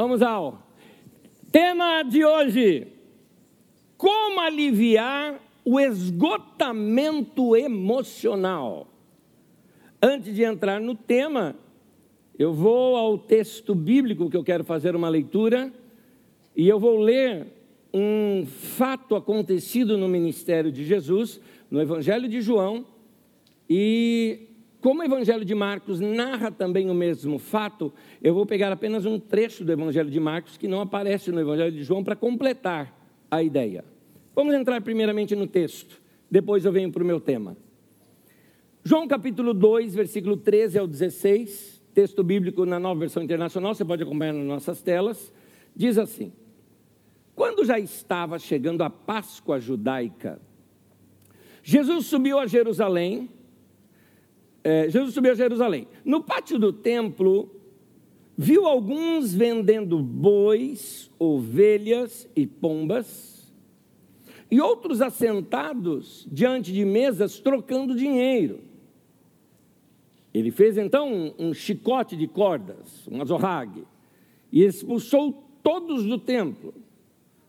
Vamos ao tema de hoje: Como aliviar o esgotamento emocional. Antes de entrar no tema, eu vou ao texto bíblico que eu quero fazer uma leitura e eu vou ler um fato acontecido no ministério de Jesus, no Evangelho de João, e como o Evangelho de Marcos narra também o mesmo fato, eu vou pegar apenas um trecho do Evangelho de Marcos que não aparece no Evangelho de João para completar a ideia. Vamos entrar primeiramente no texto, depois eu venho para o meu tema. João capítulo 2, versículo 13 ao 16, texto bíblico na nova versão internacional, você pode acompanhar nas nossas telas, diz assim: Quando já estava chegando a Páscoa judaica, Jesus subiu a Jerusalém é, Jesus subiu a Jerusalém. No pátio do templo, viu alguns vendendo bois, ovelhas e pombas, e outros assentados diante de mesas trocando dinheiro. Ele fez então um, um chicote de cordas, um azorrague, e expulsou todos do templo,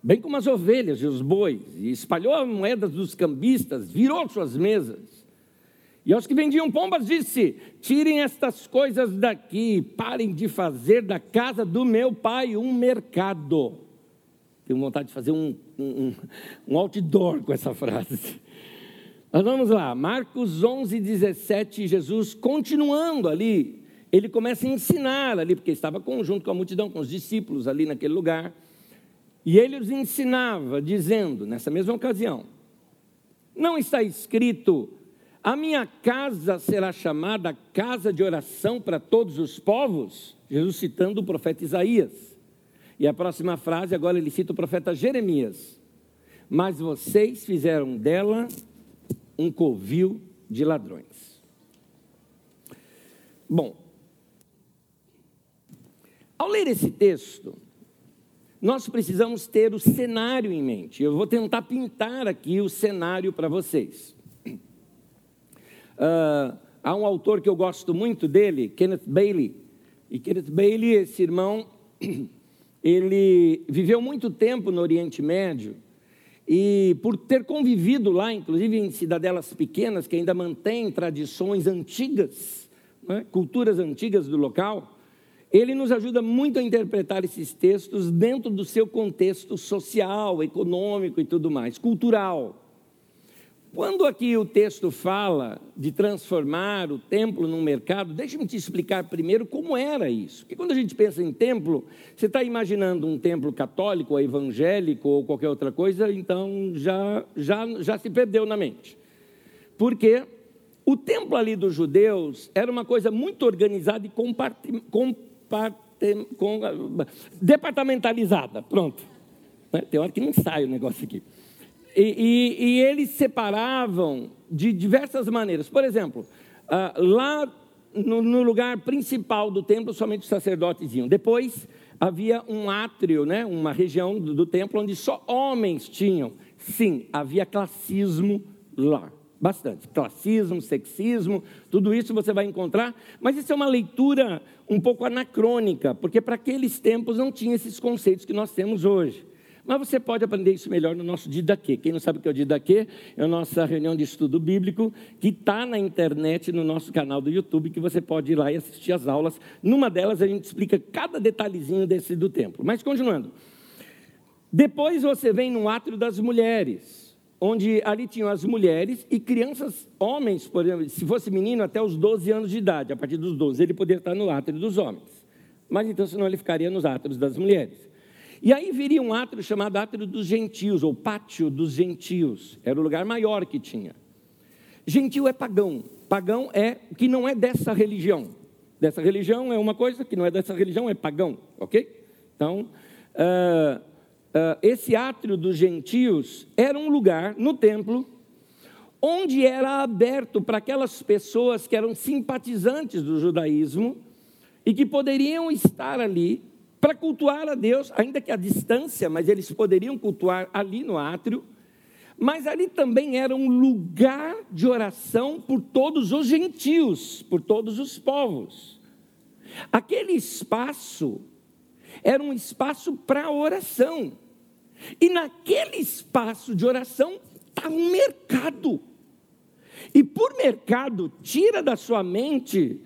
bem como as ovelhas e os bois, e espalhou as moedas dos cambistas, virou suas mesas e aos que vendiam pombas disse: Tirem estas coisas daqui, parem de fazer da casa do meu pai um mercado. Tenho vontade de fazer um, um, um outdoor com essa frase. Mas vamos lá, Marcos 11, 17, Jesus continuando ali, ele começa a ensinar ali, porque estava junto com a multidão, com os discípulos ali naquele lugar, e ele os ensinava, dizendo, nessa mesma ocasião: Não está escrito a minha casa será chamada casa de oração para todos os povos, Jesus citando o profeta Isaías. E a próxima frase, agora ele cita o profeta Jeremias. Mas vocês fizeram dela um covil de ladrões. Bom, ao ler esse texto, nós precisamos ter o cenário em mente. Eu vou tentar pintar aqui o cenário para vocês. Uh, há um autor que eu gosto muito dele, Kenneth Bailey. E Kenneth Bailey, esse irmão, ele viveu muito tempo no Oriente Médio e por ter convivido lá, inclusive em cidadelas pequenas que ainda mantêm tradições antigas, né, culturas antigas do local, ele nos ajuda muito a interpretar esses textos dentro do seu contexto social, econômico e tudo mais, cultural. Quando aqui o texto fala de transformar o templo num mercado, deixe-me te explicar primeiro como era isso. Porque quando a gente pensa em templo, você está imaginando um templo católico, ou evangélico ou qualquer outra coisa, então já, já, já se perdeu na mente. Porque o templo ali dos judeus era uma coisa muito organizada e comparte, com, departamentalizada. Pronto. Né? Tem hora que não sai o negócio aqui. E, e, e eles separavam de diversas maneiras. Por exemplo, uh, lá no, no, lugar principal do templo, somente os sacerdotes iam. Depois havia um átrio, né, uma região do, do templo onde só homens tinham. Sim, havia classismo lá. Bastante. Classismo, sexismo, tudo isso você vai encontrar, mas isso é uma leitura um pouco anacrônica, porque para aqueles tempos não tinha esses conceitos que nós temos hoje. Mas você pode aprender isso melhor no nosso Didaquê. Quem não sabe o que é o Didaquê, é a nossa reunião de estudo bíblico, que está na internet, no nosso canal do YouTube, que você pode ir lá e assistir as aulas. Numa delas a gente explica cada detalhezinho desse do templo. Mas continuando. Depois você vem no átrio das mulheres, onde ali tinham as mulheres e crianças, homens, por exemplo, se fosse menino até os 12 anos de idade, a partir dos 12 ele poderia estar no átrio dos homens. Mas então senão ele ficaria nos átrios das mulheres. E aí viria um átrio chamado átrio dos gentios, ou pátio dos gentios. Era o lugar maior que tinha. Gentio é pagão. Pagão é que não é dessa religião. Dessa religião é uma coisa, que não é dessa religião é pagão, ok? Então, uh, uh, esse átrio dos gentios era um lugar no templo onde era aberto para aquelas pessoas que eram simpatizantes do judaísmo e que poderiam estar ali para cultuar a Deus, ainda que à distância, mas eles poderiam cultuar ali no átrio. Mas ali também era um lugar de oração por todos os gentios, por todos os povos. Aquele espaço era um espaço para oração. E naquele espaço de oração estava um mercado. E por mercado, tira da sua mente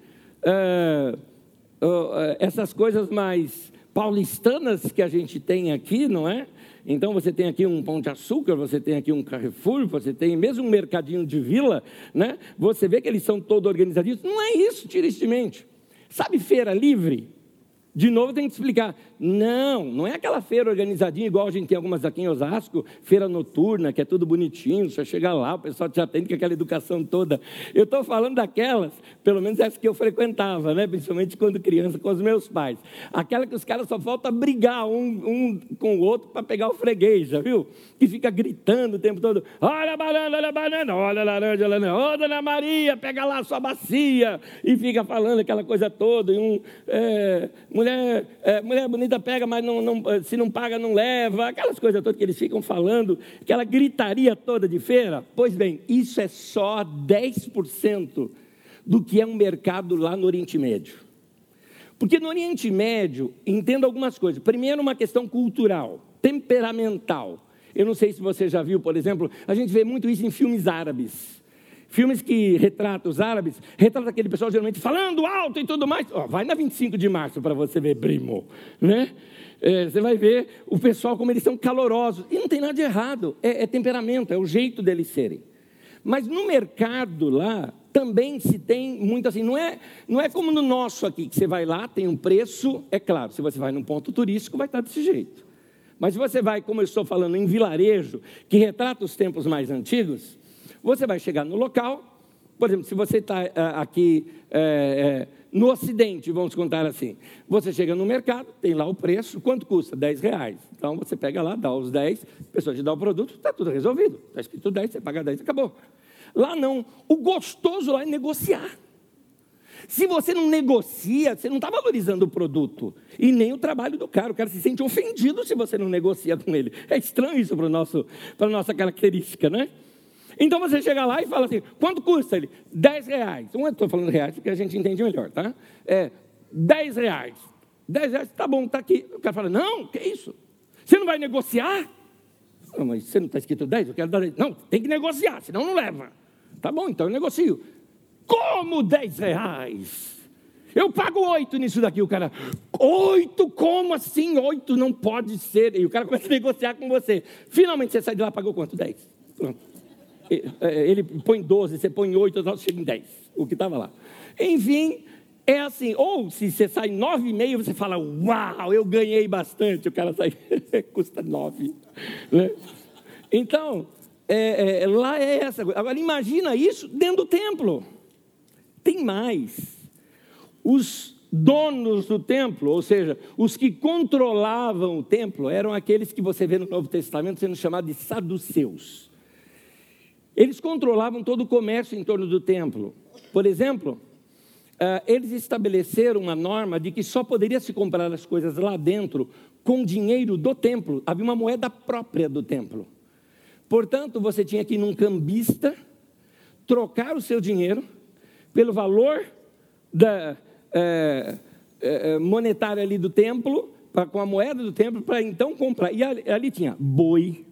uh, uh, essas coisas mais paulistanas que a gente tem aqui, não é? Então você tem aqui um pão de açúcar, você tem aqui um Carrefour, você tem mesmo um mercadinho de vila, né? Você vê que eles são todos organizadinhos. Não é isso, tristemente. Sabe feira livre? De novo tem que explicar. Não, não é aquela feira organizadinha igual a gente tem algumas aqui em Osasco, feira noturna, que é tudo bonitinho, você chega lá, o pessoal te atende com aquela educação toda. Eu estou falando daquelas, pelo menos essa que eu frequentava, né? principalmente quando criança, com os meus pais. Aquela que os caras só falta brigar um, um com o outro para pegar o freguês, já viu? Que fica gritando o tempo todo: olha a banana, olha a banana, olha a laranja, olha a laranja, ô dona Maria, pega lá a sua bacia, e fica falando aquela coisa toda. E um, é, mulher, é, mulher bonita pega, mas não, não, se não paga, não leva. Aquelas coisas todas que eles ficam falando, aquela gritaria toda de feira. Pois bem, isso é só 10% do que é um mercado lá no Oriente Médio. Porque no Oriente Médio, entenda algumas coisas. Primeiro, uma questão cultural, temperamental. Eu não sei se você já viu, por exemplo, a gente vê muito isso em filmes árabes. Filmes que retratam os árabes, retrata aquele pessoal geralmente falando alto e tudo mais. Oh, vai na 25 de março para você ver primo, né? É, você vai ver o pessoal como eles são calorosos. E não tem nada de errado, é, é temperamento, é o jeito deles serem. Mas no mercado lá, também se tem muito assim, não é, não é como no nosso aqui, que você vai lá, tem um preço, é claro, se você vai num ponto turístico, vai estar desse jeito. Mas se você vai, como eu estou falando, em vilarejo, que retrata os tempos mais antigos, você vai chegar no local, por exemplo, se você está uh, aqui uh, uh, no Ocidente, vamos contar assim, você chega no mercado, tem lá o preço, quanto custa? 10 reais. Então você pega lá, dá os 10, a pessoa te dá o produto, está tudo resolvido. Está escrito 10, você paga 10, acabou. Lá não. O gostoso lá é negociar. Se você não negocia, você não está valorizando o produto e nem o trabalho do cara. O cara se sente ofendido se você não negocia com ele. É estranho isso para a nossa característica, né? Então você chega lá e fala assim: quanto custa ele? 10 reais. Não estou falando reais porque a gente entende melhor, tá? É 10 reais. 10 reais, tá bom, tá aqui. O cara fala: não, que isso? Você não vai negociar? Não, mas você não está escrito 10, eu quero dar 10. Não, tem que negociar, senão não leva. Tá bom, então eu negocio. Como 10 reais? Eu pago oito nisso daqui. O cara, oito? Como assim? Oito não pode ser. E o cara começa a negociar com você. Finalmente você sai de lá, pagou quanto? 10. Pronto. É, ele põe 12, você põe 8, nós chega em 10, o que estava lá. Enfim, é assim, ou se você sai 9,5, você fala, uau, eu ganhei bastante, o cara sai, custa 9. Né? Então, é, é, lá é essa coisa. Agora, imagina isso dentro do templo. Tem mais. Os donos do templo, ou seja, os que controlavam o templo, eram aqueles que você vê no Novo Testamento sendo chamados de saduceus. Eles controlavam todo o comércio em torno do templo. Por exemplo, eh, eles estabeleceram uma norma de que só poderia se comprar as coisas lá dentro com dinheiro do templo. Havia uma moeda própria do templo. Portanto, você tinha que ir num cambista, trocar o seu dinheiro pelo valor da, é, é, monetário ali do templo, pra, com a moeda do templo, para então comprar. E ali, ali tinha boi,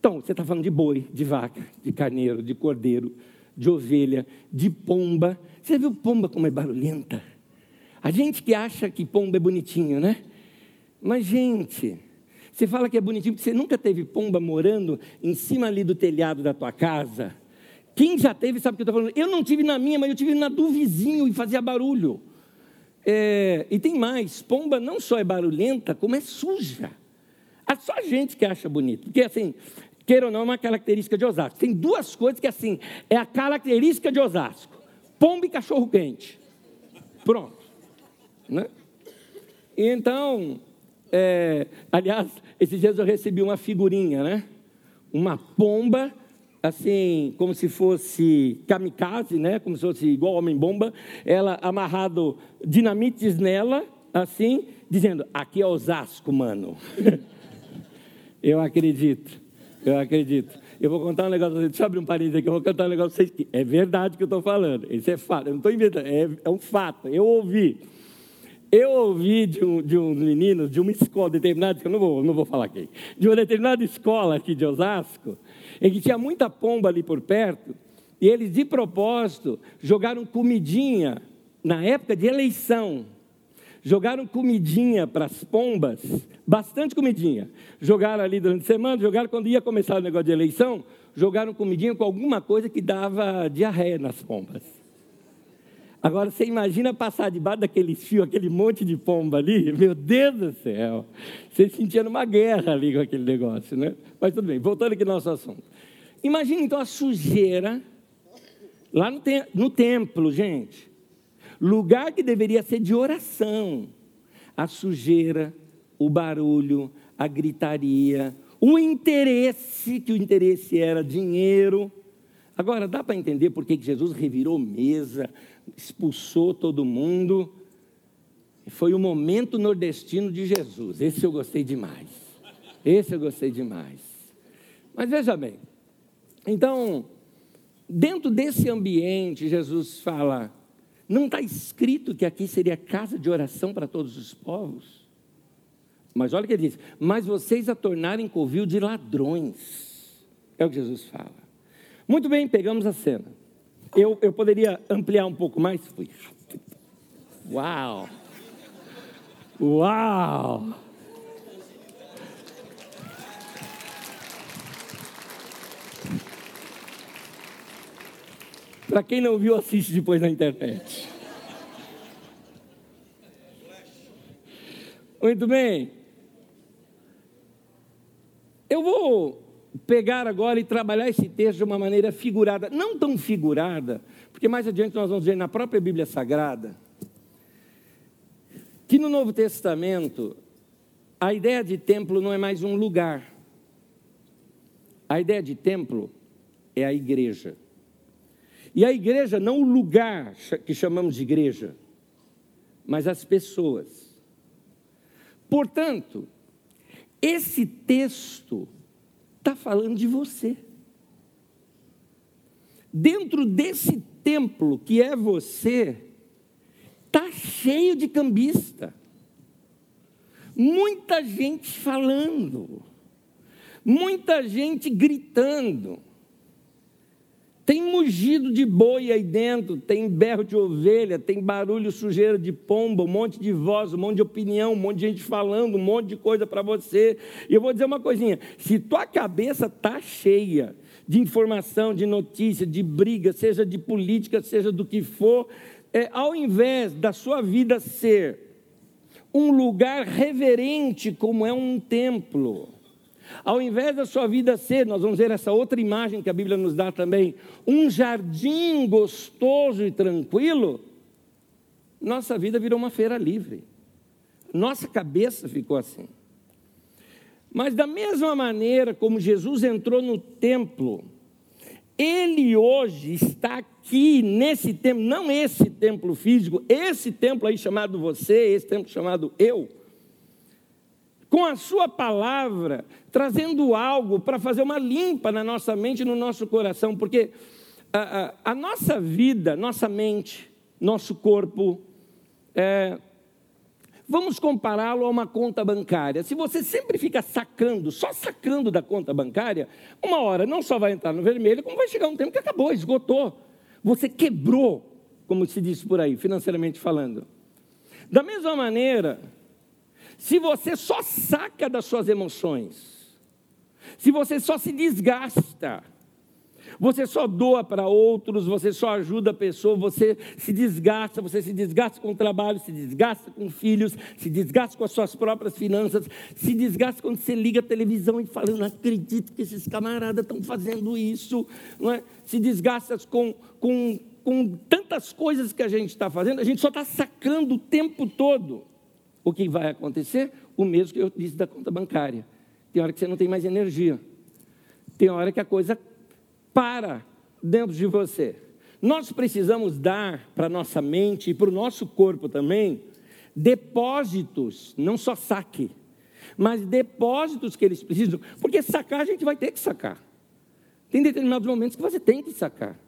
então, você está falando de boi, de vaca, de carneiro, de cordeiro, de ovelha, de pomba. Você viu pomba como é barulhenta? A gente que acha que pomba é bonitinho, né? Mas, gente, você fala que é bonitinho porque você nunca teve pomba morando em cima ali do telhado da tua casa. Quem já teve sabe o que eu estou falando. Eu não tive na minha, mas eu tive na do vizinho e fazia barulho. É, e tem mais: pomba não só é barulhenta, como é suja. É só a gente que acha bonito. Porque assim, queira ou não, é uma característica de Osasco. Tem duas coisas que, assim, é a característica de Osasco: pombo e cachorro quente. Pronto. Né? Então, é, aliás, esses dias eu recebi uma figurinha, né? Uma pomba, assim, como se fosse kamikaze, né? Como se fosse igual homem-bomba. Ela amarrado dinamites nela, assim, dizendo: Aqui é Osasco, mano. eu acredito. Eu acredito. Eu vou contar um negócio. Deixa eu abrir um parênteses aqui. Eu vou contar um negócio vocês. É verdade que eu estou falando. Isso é fato. Eu não estou inventando. É, é um fato. Eu ouvi. Eu ouvi de um, de um menino, de uma escola determinada, que eu não vou, não vou falar quem, de uma determinada escola aqui de Osasco, em que tinha muita pomba ali por perto, e eles, de propósito, jogaram comidinha na época de eleição. Jogaram comidinha para as pombas, bastante comidinha. Jogaram ali durante a semana, jogaram quando ia começar o negócio de eleição, jogaram comidinha com alguma coisa que dava diarreia nas pombas. Agora você imagina passar debaixo daquele fio, aquele monte de pomba ali, meu Deus do céu. Você sentia uma guerra ali com aquele negócio, né? Mas tudo bem, voltando aqui ao nosso assunto. Imagina então a sujeira lá no, te no templo, gente. Lugar que deveria ser de oração. A sujeira, o barulho, a gritaria, o interesse, que o interesse era dinheiro. Agora, dá para entender por que Jesus revirou mesa, expulsou todo mundo. Foi o momento nordestino de Jesus. Esse eu gostei demais. Esse eu gostei demais. Mas veja bem. Então, dentro desse ambiente, Jesus fala: não está escrito que aqui seria casa de oração para todos os povos? Mas olha o que ele diz: mas vocês a tornarem covil de ladrões. É o que Jesus fala. Muito bem, pegamos a cena. Eu, eu poderia ampliar um pouco mais? Uau! Uau! Para quem não viu, assiste depois na internet. Muito bem. Eu vou pegar agora e trabalhar esse texto de uma maneira figurada, não tão figurada, porque mais adiante nós vamos ver na própria Bíblia Sagrada que no Novo Testamento a ideia de templo não é mais um lugar. A ideia de templo é a igreja. E a igreja não o lugar que chamamos de igreja, mas as pessoas. Portanto, esse texto está falando de você. Dentro desse templo que é você, está cheio de cambista. Muita gente falando, muita gente gritando. Tem mugido de boi aí dentro, tem berro de ovelha, tem barulho, sujeira de pomba, um monte de voz, um monte de opinião, um monte de gente falando, um monte de coisa para você. E eu vou dizer uma coisinha: se tua cabeça está cheia de informação, de notícia, de briga, seja de política, seja do que for, é, ao invés da sua vida ser um lugar reverente como é um templo, ao invés da sua vida ser, nós vamos ver essa outra imagem que a Bíblia nos dá também, um jardim gostoso e tranquilo, nossa vida virou uma feira livre. Nossa cabeça ficou assim. Mas da mesma maneira como Jesus entrou no templo, ele hoje está aqui nesse templo, não esse templo físico, esse templo aí chamado você, esse templo chamado eu com a Sua palavra, trazendo algo para fazer uma limpa na nossa mente e no nosso coração, porque a, a, a nossa vida, nossa mente, nosso corpo, é, vamos compará-lo a uma conta bancária. Se você sempre fica sacando, só sacando da conta bancária, uma hora não só vai entrar no vermelho, como vai chegar um tempo que acabou, esgotou. Você quebrou, como se diz por aí, financeiramente falando. Da mesma maneira, se você só saca das suas emoções, se você só se desgasta, você só doa para outros, você só ajuda a pessoa, você se desgasta, você se desgasta com o trabalho, se desgasta com filhos, se desgasta com as suas próprias finanças, se desgasta quando você liga a televisão e fala, eu não acredito que esses camaradas estão fazendo isso, não é? se desgasta com, com, com tantas coisas que a gente está fazendo, a gente só está sacando o tempo todo o que vai acontecer? O mesmo que eu disse da conta bancária. Tem hora que você não tem mais energia. Tem hora que a coisa para dentro de você. Nós precisamos dar para a nossa mente e para o nosso corpo também depósitos, não só saque, mas depósitos que eles precisam, porque sacar a gente vai ter que sacar. Tem determinados momentos que você tem que sacar.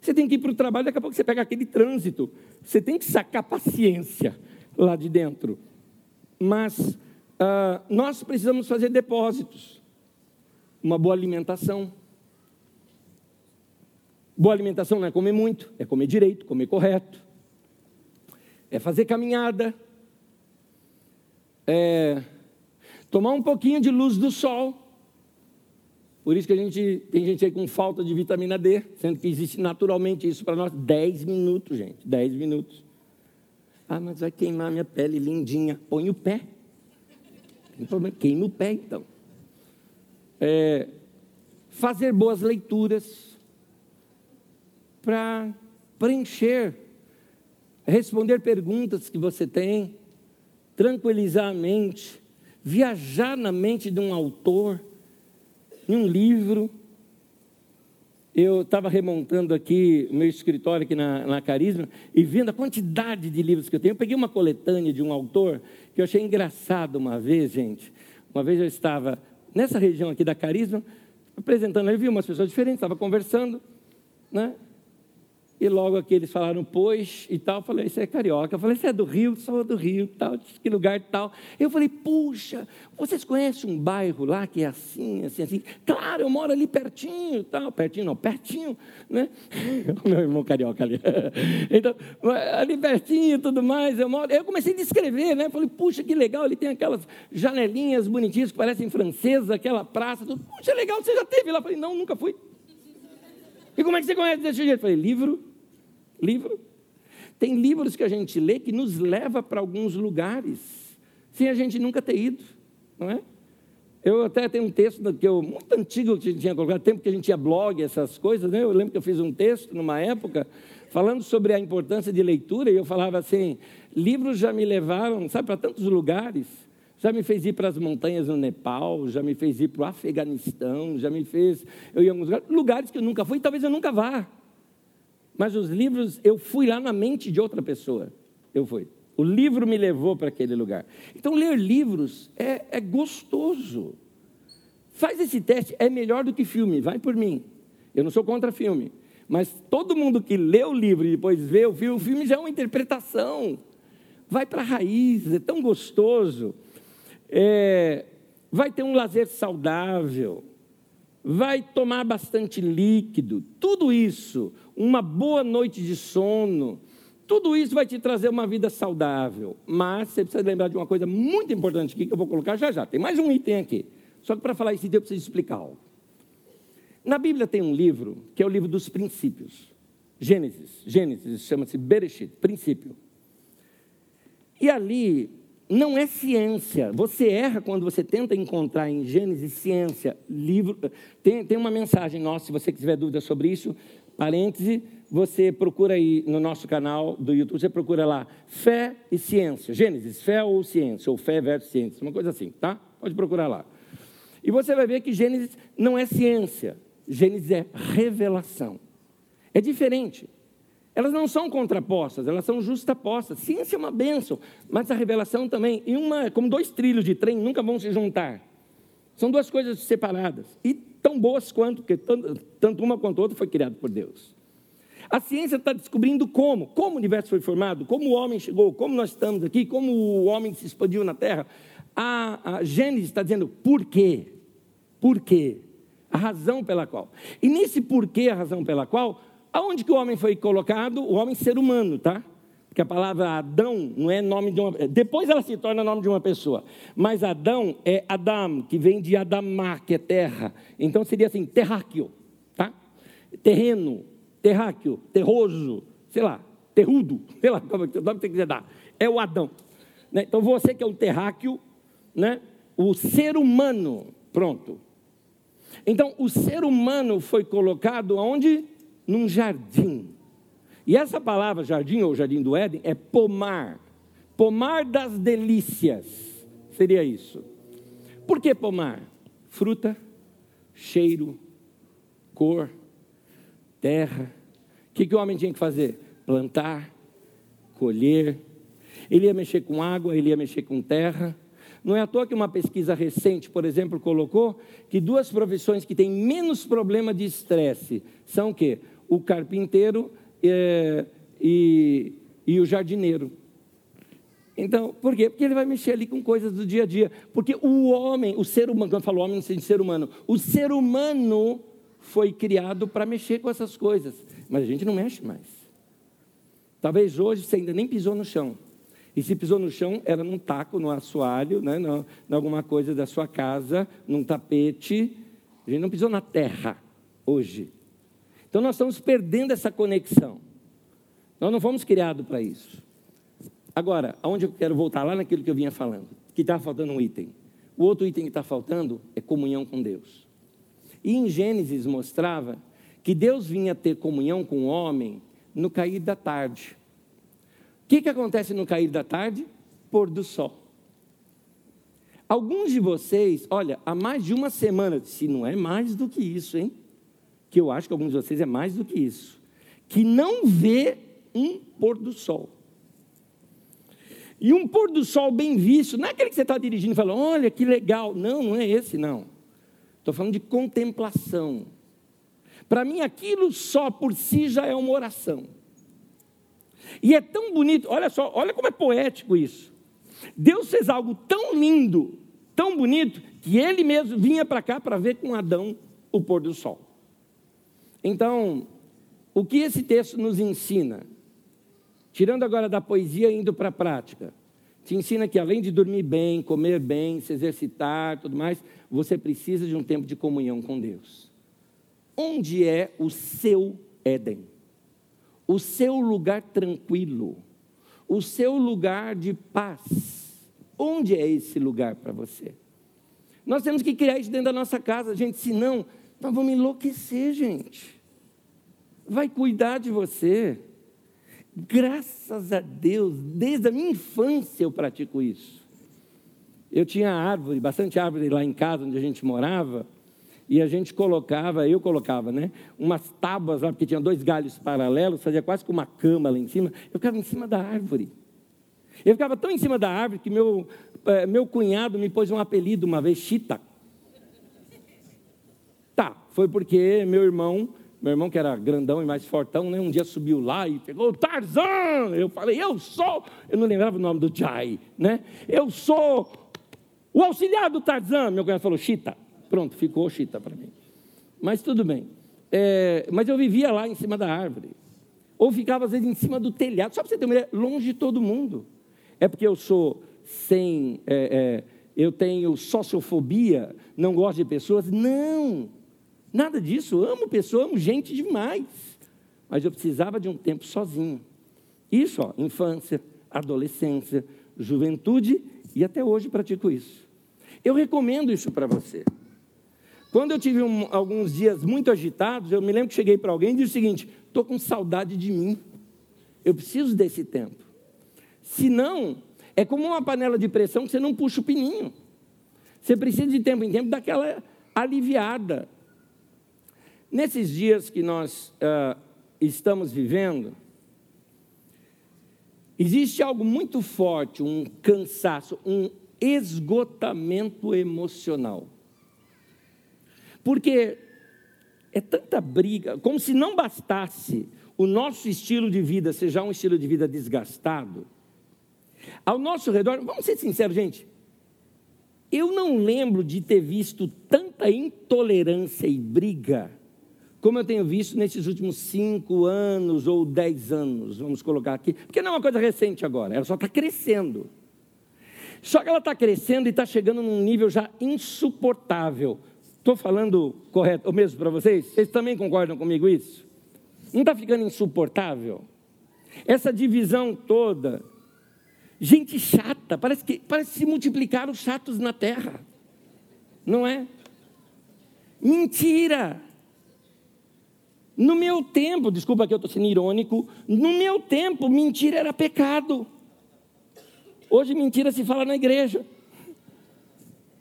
Você tem que ir para o trabalho, daqui a pouco você pega aquele trânsito. Você tem que sacar paciência lá de dentro. Mas uh, nós precisamos fazer depósitos, uma boa alimentação. Boa alimentação não é comer muito, é comer direito, comer correto, é fazer caminhada, é tomar um pouquinho de luz do sol. Por isso que a gente tem gente aí com falta de vitamina D, sendo que existe naturalmente isso para nós. 10 minutos, gente, 10 minutos. Ah, mas vai queimar minha pele lindinha. Põe o pé. Queima o pé então. É, fazer boas leituras para preencher, responder perguntas que você tem, tranquilizar a mente, viajar na mente de um autor, em um livro. Eu estava remontando aqui meu escritório aqui na, na Carisma e vendo a quantidade de livros que eu tenho. Eu peguei uma coletânea de um autor que eu achei engraçado uma vez, gente. Uma vez eu estava nessa região aqui da Carisma, apresentando, eu vi umas pessoas diferentes, estava conversando, né? E logo aqui eles falaram, pois, e tal. Eu falei, isso é carioca. Eu falei, você é do Rio? Sou do Rio, tal, que lugar tal. Eu falei, puxa, vocês conhecem um bairro lá que é assim, assim, assim? Claro, eu moro ali pertinho, tal. Pertinho não, pertinho, né? O meu irmão carioca ali. Então, ali pertinho e tudo mais, eu moro. Eu comecei a descrever, né? Falei, puxa, que legal, ele tem aquelas janelinhas bonitinhas que parecem francesas, aquela praça, tudo. Puxa, legal, você já teve lá? Eu falei, não, nunca fui. E como é que você conhece desse jeito? Eu falei, livro livro. Tem livros que a gente lê que nos leva para alguns lugares, sem a gente nunca ter ido, não é? Eu até tenho um texto que eu, muito antigo que a gente tinha colocado, tempo que a gente tinha blog, essas coisas, né? Eu lembro que eu fiz um texto numa época falando sobre a importância de leitura, e eu falava assim: livros já me levaram, sabe, para tantos lugares. Já me fez ir para as montanhas no Nepal, já me fez ir para o Afeganistão, já me fez eu ia em alguns lugares, lugares que eu nunca fui, talvez eu nunca vá. Mas os livros, eu fui lá na mente de outra pessoa. Eu fui. O livro me levou para aquele lugar. Então, ler livros é, é gostoso. Faz esse teste, é melhor do que filme, vai por mim. Eu não sou contra filme. Mas todo mundo que lê o livro e depois vê o filme, o filme já é uma interpretação. Vai para a raiz, é tão gostoso. É, vai ter um lazer saudável vai tomar bastante líquido, tudo isso, uma boa noite de sono, tudo isso vai te trazer uma vida saudável. Mas você precisa lembrar de uma coisa muito importante aqui que eu vou colocar já já. Tem mais um item aqui. Só que para falar isso, eu preciso explicar algo. Na Bíblia tem um livro que é o livro dos princípios. Gênesis. Gênesis chama-se Bereshit, princípio. E ali não é ciência. Você erra quando você tenta encontrar em Gênesis ciência, livro. Tem, tem uma mensagem nossa, se você tiver dúvida sobre isso, parêntese, você procura aí no nosso canal do YouTube, você procura lá fé e ciência. Gênesis, fé ou ciência, ou fé versus ciência, uma coisa assim, tá? Pode procurar lá. E você vai ver que Gênesis não é ciência, Gênesis é revelação. É diferente. Elas não são contrapostas, elas são justapostas. Ciência é uma bênção, mas a revelação também. E uma, como dois trilhos de trem, nunca vão se juntar. São duas coisas separadas. E tão boas quanto, porque tanto, tanto uma quanto outra foi criada por Deus. A ciência está descobrindo como, como o universo foi formado, como o homem chegou, como nós estamos aqui, como o homem se expandiu na Terra. A, a Gênesis está dizendo por quê? Por quê? A razão pela qual. E nesse porquê, a razão pela qual, Aonde que o homem foi colocado? O homem ser humano, tá? Porque a palavra Adão não é nome de uma. Depois ela se torna nome de uma pessoa. Mas Adão é Adam, que vem de Adamá, que é terra. Então seria assim, terráqueo, tá? Terreno, terráqueo, terroso, sei lá, terrudo, sei lá, como é que tem que dar. É o Adão. Né? Então você que é o terráqueo, né? o ser humano, pronto. Então o ser humano foi colocado aonde? Num jardim. E essa palavra jardim ou jardim do Éden é pomar. Pomar das delícias. Seria isso. Por que pomar? Fruta, cheiro, cor, terra. O que, que o homem tinha que fazer? Plantar, colher. Ele ia mexer com água, ele ia mexer com terra. Não é à toa que uma pesquisa recente, por exemplo, colocou que duas profissões que têm menos problema de estresse são o quê? O carpinteiro é, e, e o jardineiro. Então, por quê? Porque ele vai mexer ali com coisas do dia a dia. Porque o homem, o ser humano, quando eu falo homem, não sei de ser humano, o ser humano foi criado para mexer com essas coisas. Mas a gente não mexe mais. Talvez hoje você ainda nem pisou no chão. E se pisou no chão, era num taco, no assoalho, né? não, em alguma coisa da sua casa, num tapete. A gente não pisou na terra hoje. Então nós estamos perdendo essa conexão. Nós não fomos criados para isso. Agora, aonde eu quero voltar? Lá naquilo que eu vinha falando, que está faltando um item. O outro item que está faltando é comunhão com Deus. E em Gênesis mostrava que Deus vinha ter comunhão com o homem no cair da tarde. O que, que acontece no cair da tarde? Pôr do sol. Alguns de vocês, olha, há mais de uma semana, se não é mais do que isso, hein? Que eu acho que alguns de vocês é mais do que isso, que não vê um pôr do sol. E um pôr do sol bem visto, não é aquele que você está dirigindo e fala, olha que legal. Não, não é esse, não. Estou falando de contemplação. Para mim, aquilo só por si já é uma oração. E é tão bonito, olha só, olha como é poético isso. Deus fez algo tão lindo, tão bonito, que ele mesmo vinha para cá para ver com Adão o pôr do sol. Então, o que esse texto nos ensina? Tirando agora da poesia e indo para a prática. Te ensina que além de dormir bem, comer bem, se exercitar, tudo mais, você precisa de um tempo de comunhão com Deus. Onde é o seu Éden? O seu lugar tranquilo? O seu lugar de paz? Onde é esse lugar para você? Nós temos que criar isso dentro da nossa casa, gente, senão nós vamos enlouquecer, gente. Vai cuidar de você. Graças a Deus, desde a minha infância eu pratico isso. Eu tinha árvore, bastante árvore lá em casa onde a gente morava, e a gente colocava, eu colocava, né, umas tábuas lá, porque tinha dois galhos paralelos, fazia quase como uma cama lá em cima. Eu ficava em cima da árvore. Eu ficava tão em cima da árvore que meu, é, meu cunhado me pôs um apelido uma vez, Chita. Tá, foi porque meu irmão meu irmão, que era grandão e mais fortão, né, um dia subiu lá e pegou Tarzan. Eu falei, eu sou. Eu não lembrava o nome do Jai, né? Eu sou o auxiliar do Tarzan. Meu cunhado falou, Chita. Pronto, ficou Chita para mim. Mas tudo bem. É, mas eu vivia lá em cima da árvore. Ou ficava, às vezes, em cima do telhado. Só para você ter uma ideia, longe de todo mundo. É porque eu sou sem. É, é, eu tenho sociofobia, não gosto de pessoas. Não! Nada disso, amo pessoa, amo gente demais. Mas eu precisava de um tempo sozinho. Isso, ó, infância, adolescência, juventude e até hoje pratico isso. Eu recomendo isso para você. Quando eu tive um, alguns dias muito agitados, eu me lembro que cheguei para alguém e disse o seguinte: estou com saudade de mim. Eu preciso desse tempo. Se não, é como uma panela de pressão que você não puxa o pininho. Você precisa de tempo em tempo daquela aliviada, Nesses dias que nós uh, estamos vivendo, existe algo muito forte, um cansaço, um esgotamento emocional. Porque é tanta briga, como se não bastasse o nosso estilo de vida seja um estilo de vida desgastado. Ao nosso redor, vamos ser sinceros, gente, eu não lembro de ter visto tanta intolerância e briga como eu tenho visto nesses últimos cinco anos ou dez anos, vamos colocar aqui, porque não é uma coisa recente agora, ela só está crescendo. Só que ela está crescendo e está chegando num nível já insuportável. Estou falando correto, ou mesmo para vocês? Vocês também concordam comigo isso? Não está ficando insuportável? Essa divisão toda, gente chata, parece que parece se multiplicar os chatos na terra, não é? Mentira! No meu tempo, desculpa que eu estou sendo irônico, no meu tempo, mentira era pecado. Hoje, mentira se fala na igreja.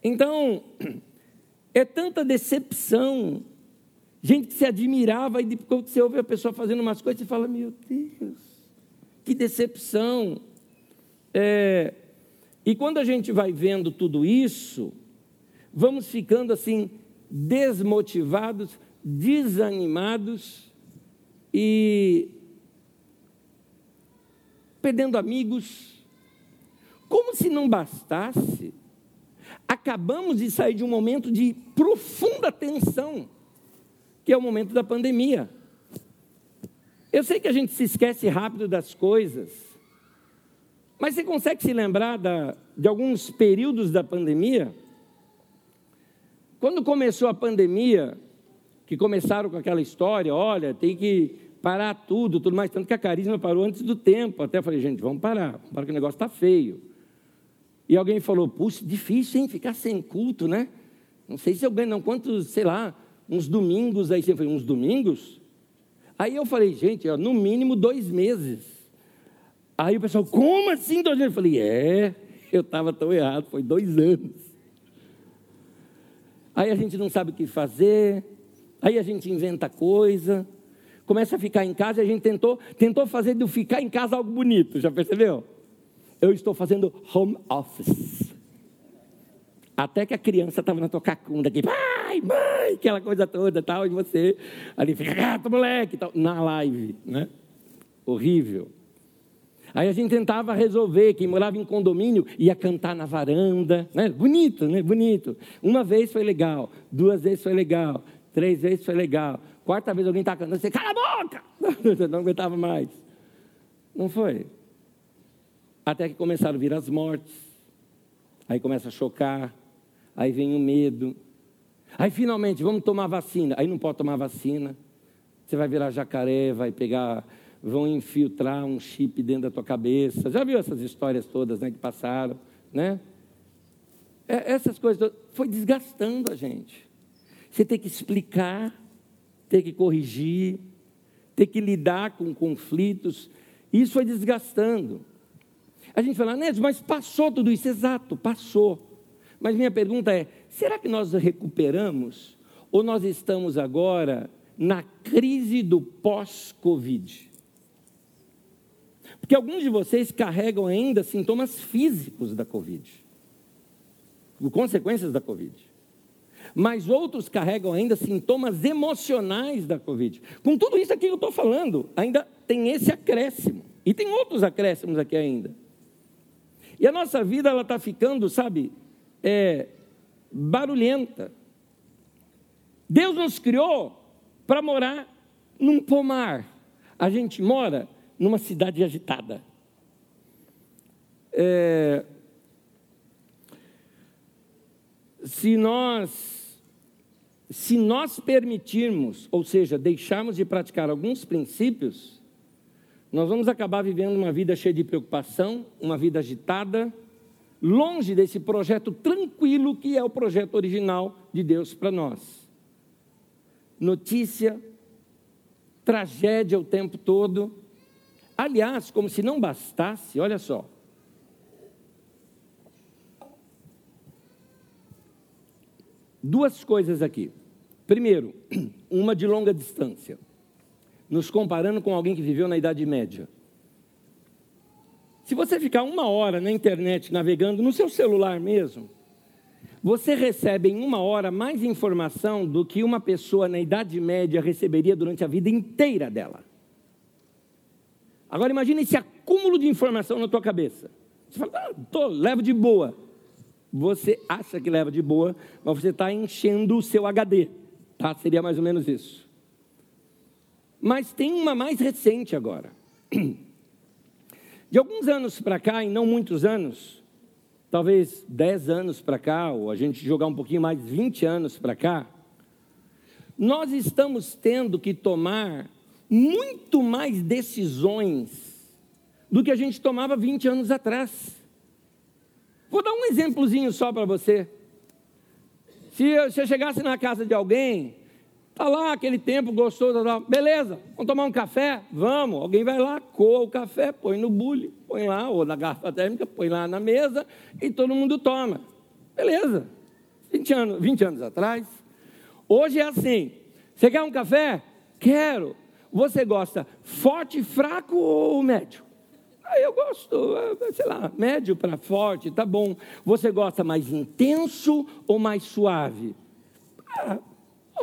Então, é tanta decepção. Gente que se admirava e depois você ouve a pessoa fazendo umas coisas e fala: Meu Deus, que decepção. É, e quando a gente vai vendo tudo isso, vamos ficando assim, desmotivados desanimados e perdendo amigos, como se não bastasse, acabamos de sair de um momento de profunda tensão, que é o momento da pandemia. Eu sei que a gente se esquece rápido das coisas, mas você consegue se lembrar da, de alguns períodos da pandemia? Quando começou a pandemia, que começaram com aquela história, olha, tem que parar tudo, tudo mais, tanto que a carisma parou antes do tempo. Até falei, gente, vamos parar, para que o negócio está feio. E alguém falou, puxa, difícil, hein, ficar sem culto, né? Não sei se eu ganho, não, quantos, sei lá, uns domingos aí, falei, uns domingos? Aí eu falei, gente, ó, no mínimo dois meses. Aí o pessoal, como assim dois meses? Eu falei, é, eu estava tão errado, foi dois anos. Aí a gente não sabe o que fazer, aí a gente inventa coisa, começa a ficar em casa e a gente tentou, tentou fazer do ficar em casa algo bonito, já percebeu? Eu estou fazendo home office. Até que a criança estava na tua cacunda aqui, pai, mãe, aquela coisa toda tal, e você ali fica, gato, moleque, tal, na live, né? Horrível. Aí a gente tentava resolver, quem morava em condomínio ia cantar na varanda, né? Bonito, né? Bonito. Uma vez foi legal, duas vezes foi legal, três vezes foi legal. Quarta vez alguém estava cantando, você cala a boca! Você não aguentava mais. Não foi. Até que começaram a vir as mortes. Aí começa a chocar. Aí vem o medo. Aí finalmente, vamos tomar vacina. Aí não pode tomar vacina. Você vai virar jacaré, vai pegar vão infiltrar um chip dentro da tua cabeça. Já viu essas histórias todas né, que passaram? Né? É, essas coisas foi desgastando a gente. Você tem que explicar, tem que corrigir, tem que lidar com conflitos. Isso foi desgastando. A gente fala, Nédio, mas passou tudo isso. Exato, passou. Mas minha pergunta é: será que nós recuperamos? Ou nós estamos agora na crise do pós-Covid? Porque alguns de vocês carregam ainda sintomas físicos da Covid, consequências da Covid. Mas outros carregam ainda sintomas emocionais da Covid. Com tudo isso aqui que eu estou falando, ainda tem esse acréscimo. E tem outros acréscimos aqui ainda. E a nossa vida, ela está ficando, sabe, é, barulhenta. Deus nos criou para morar num pomar. A gente mora numa cidade agitada. É, se nós se nós permitirmos, ou seja, deixarmos de praticar alguns princípios, nós vamos acabar vivendo uma vida cheia de preocupação, uma vida agitada, longe desse projeto tranquilo que é o projeto original de Deus para nós. Notícia, tragédia o tempo todo, Aliás, como se não bastasse, olha só. Duas coisas aqui. Primeiro, uma de longa distância, nos comparando com alguém que viveu na Idade Média. Se você ficar uma hora na internet navegando no seu celular mesmo, você recebe em uma hora mais informação do que uma pessoa na Idade Média receberia durante a vida inteira dela. Agora imagine esse acúmulo de informação na tua cabeça. Você fala, ah, tô, levo de boa. Você acha que leva de boa, mas você está enchendo o seu HD. Tá? Seria mais ou menos isso. Mas tem uma mais recente agora. De alguns anos para cá, e não muitos anos, talvez 10 anos para cá, ou a gente jogar um pouquinho mais, 20 anos para cá, nós estamos tendo que tomar muito mais decisões do que a gente tomava 20 anos atrás. Vou dar um exemplozinho só para você. Se você chegasse na casa de alguém, tá lá aquele tempo gostoso, tá, beleza, vamos tomar um café? Vamos. Alguém vai lá, coa o café, põe no bule, põe lá, ou na garrafa térmica, põe lá na mesa e todo mundo toma. Beleza. 20 anos, 20 anos atrás. Hoje é assim. Você quer um café? Quero. Você gosta forte, fraco ou médio? Ah, eu gosto, eh, sei lá, médio para forte, tá bom. Você gosta mais intenso ou mais suave? Ah,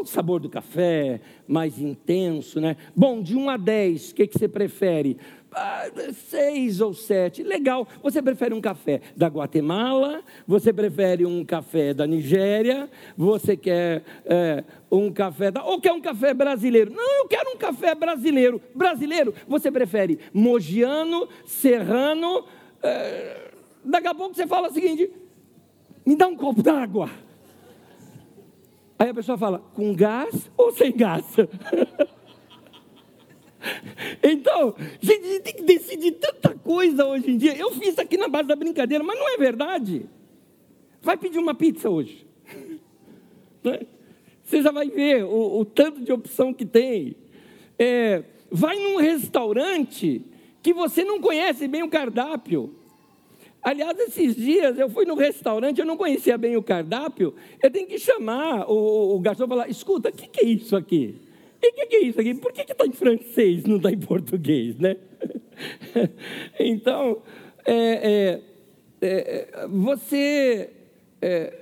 O sabor do café? Mais intenso, né? Bom, de 1 a 10, o que, que você prefere? Ah, seis ou sete, legal. Você prefere um café da Guatemala? Você prefere um café da Nigéria? Você quer é, um café da. Ou quer um café brasileiro? Não, eu quero um café brasileiro. Brasileiro, você prefere mogiano, serrano? É, daqui a pouco você fala o seguinte: me dá um copo d'água. Aí a pessoa fala, com gás ou sem gás? Então, gente, tem que decidir tanta coisa hoje em dia. Eu fiz aqui na base da brincadeira, mas não é verdade. Vai pedir uma pizza hoje. Né? Você já vai ver o, o tanto de opção que tem. É, vai num restaurante que você não conhece bem o cardápio. Aliás, esses dias eu fui no restaurante, eu não conhecia bem o cardápio. Eu tenho que chamar o, o garçom e falar: escuta, o que, que é isso aqui? O que, que, é isso aqui? Por que está em francês, não está em português, né? então, é, é, é, você, é,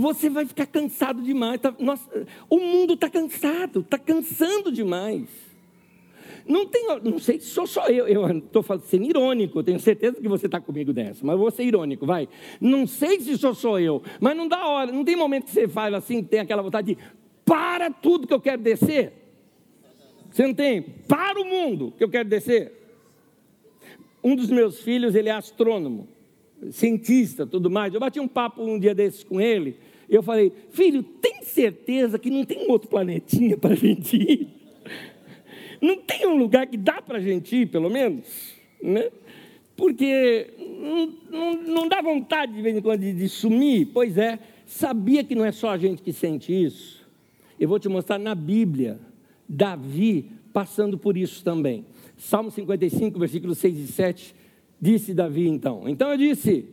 você vai ficar cansado demais. Tá, nossa, o mundo está cansado, está cansando demais. Não, tem, não sei se sou só eu, eu estou sendo irônico, tenho certeza que você está comigo dessa, mas vou ser irônico, vai. Não sei se sou só eu, mas não dá hora, não tem momento que você fala assim, tem aquela vontade de para tudo que eu quero descer. Você não tem? Para o mundo que eu quero descer. Um dos meus filhos, ele é astrônomo, cientista, tudo mais. Eu bati um papo um dia desses com ele. E eu falei, filho, tem certeza que não tem outro planetinha para a gente ir? Não tem um lugar que dá para a gente ir, pelo menos? Né? Porque não, não, não, dá vontade de vez em quando de, de sumir? Pois é, sabia que não é só a gente que sente isso. Eu vou te mostrar na Bíblia, Davi passando por isso também. Salmo 55, versículos 6 e 7, disse Davi então. Então eu disse: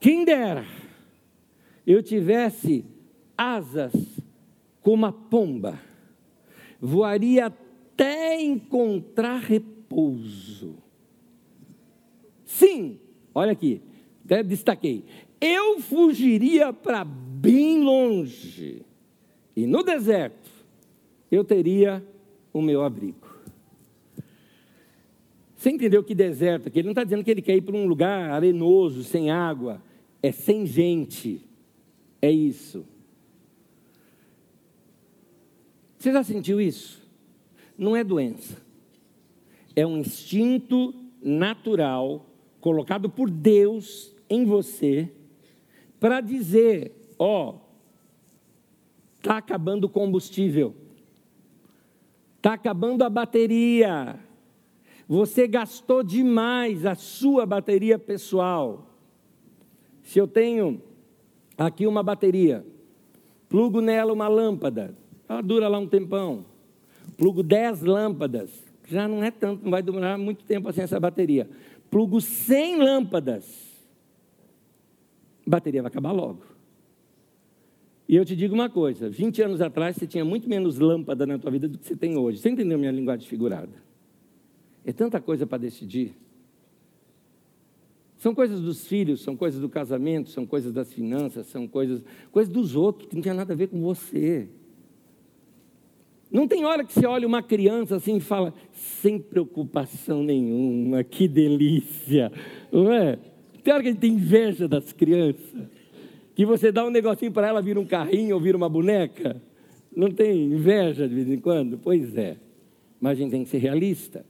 Quem dera eu tivesse asas como a pomba, voaria até encontrar repouso. Sim, olha aqui, até destaquei. Eu fugiria para bem longe e no deserto eu teria o meu abrigo. Você entendeu que deserto aqui? Ele não está dizendo que ele quer ir para um lugar arenoso, sem água. É sem gente. É isso. Você já sentiu isso? Não é doença. É um instinto natural colocado por Deus em você para dizer: ó, Está acabando o combustível. Está acabando a bateria. Você gastou demais a sua bateria pessoal. Se eu tenho aqui uma bateria, plugo nela uma lâmpada, ela dura lá um tempão. Plugo 10 lâmpadas, já não é tanto, não vai durar muito tempo assim essa bateria. Plugo 100 lâmpadas, a bateria vai acabar logo. E eu te digo uma coisa: 20 anos atrás você tinha muito menos lâmpada na tua vida do que você tem hoje. Você entendeu minha linguagem figurada? É tanta coisa para decidir. São coisas dos filhos, são coisas do casamento, são coisas das finanças, são coisas, coisas dos outros que não tem nada a ver com você. Não tem hora que você olha uma criança assim e fala, sem preocupação nenhuma, que delícia, não é? Tem hora que a gente tem inveja das crianças que você dá um negocinho para ela, vira um carrinho ou vira uma boneca? Não tem inveja de vez em quando? Pois é. Mas a gente tem que ser realista.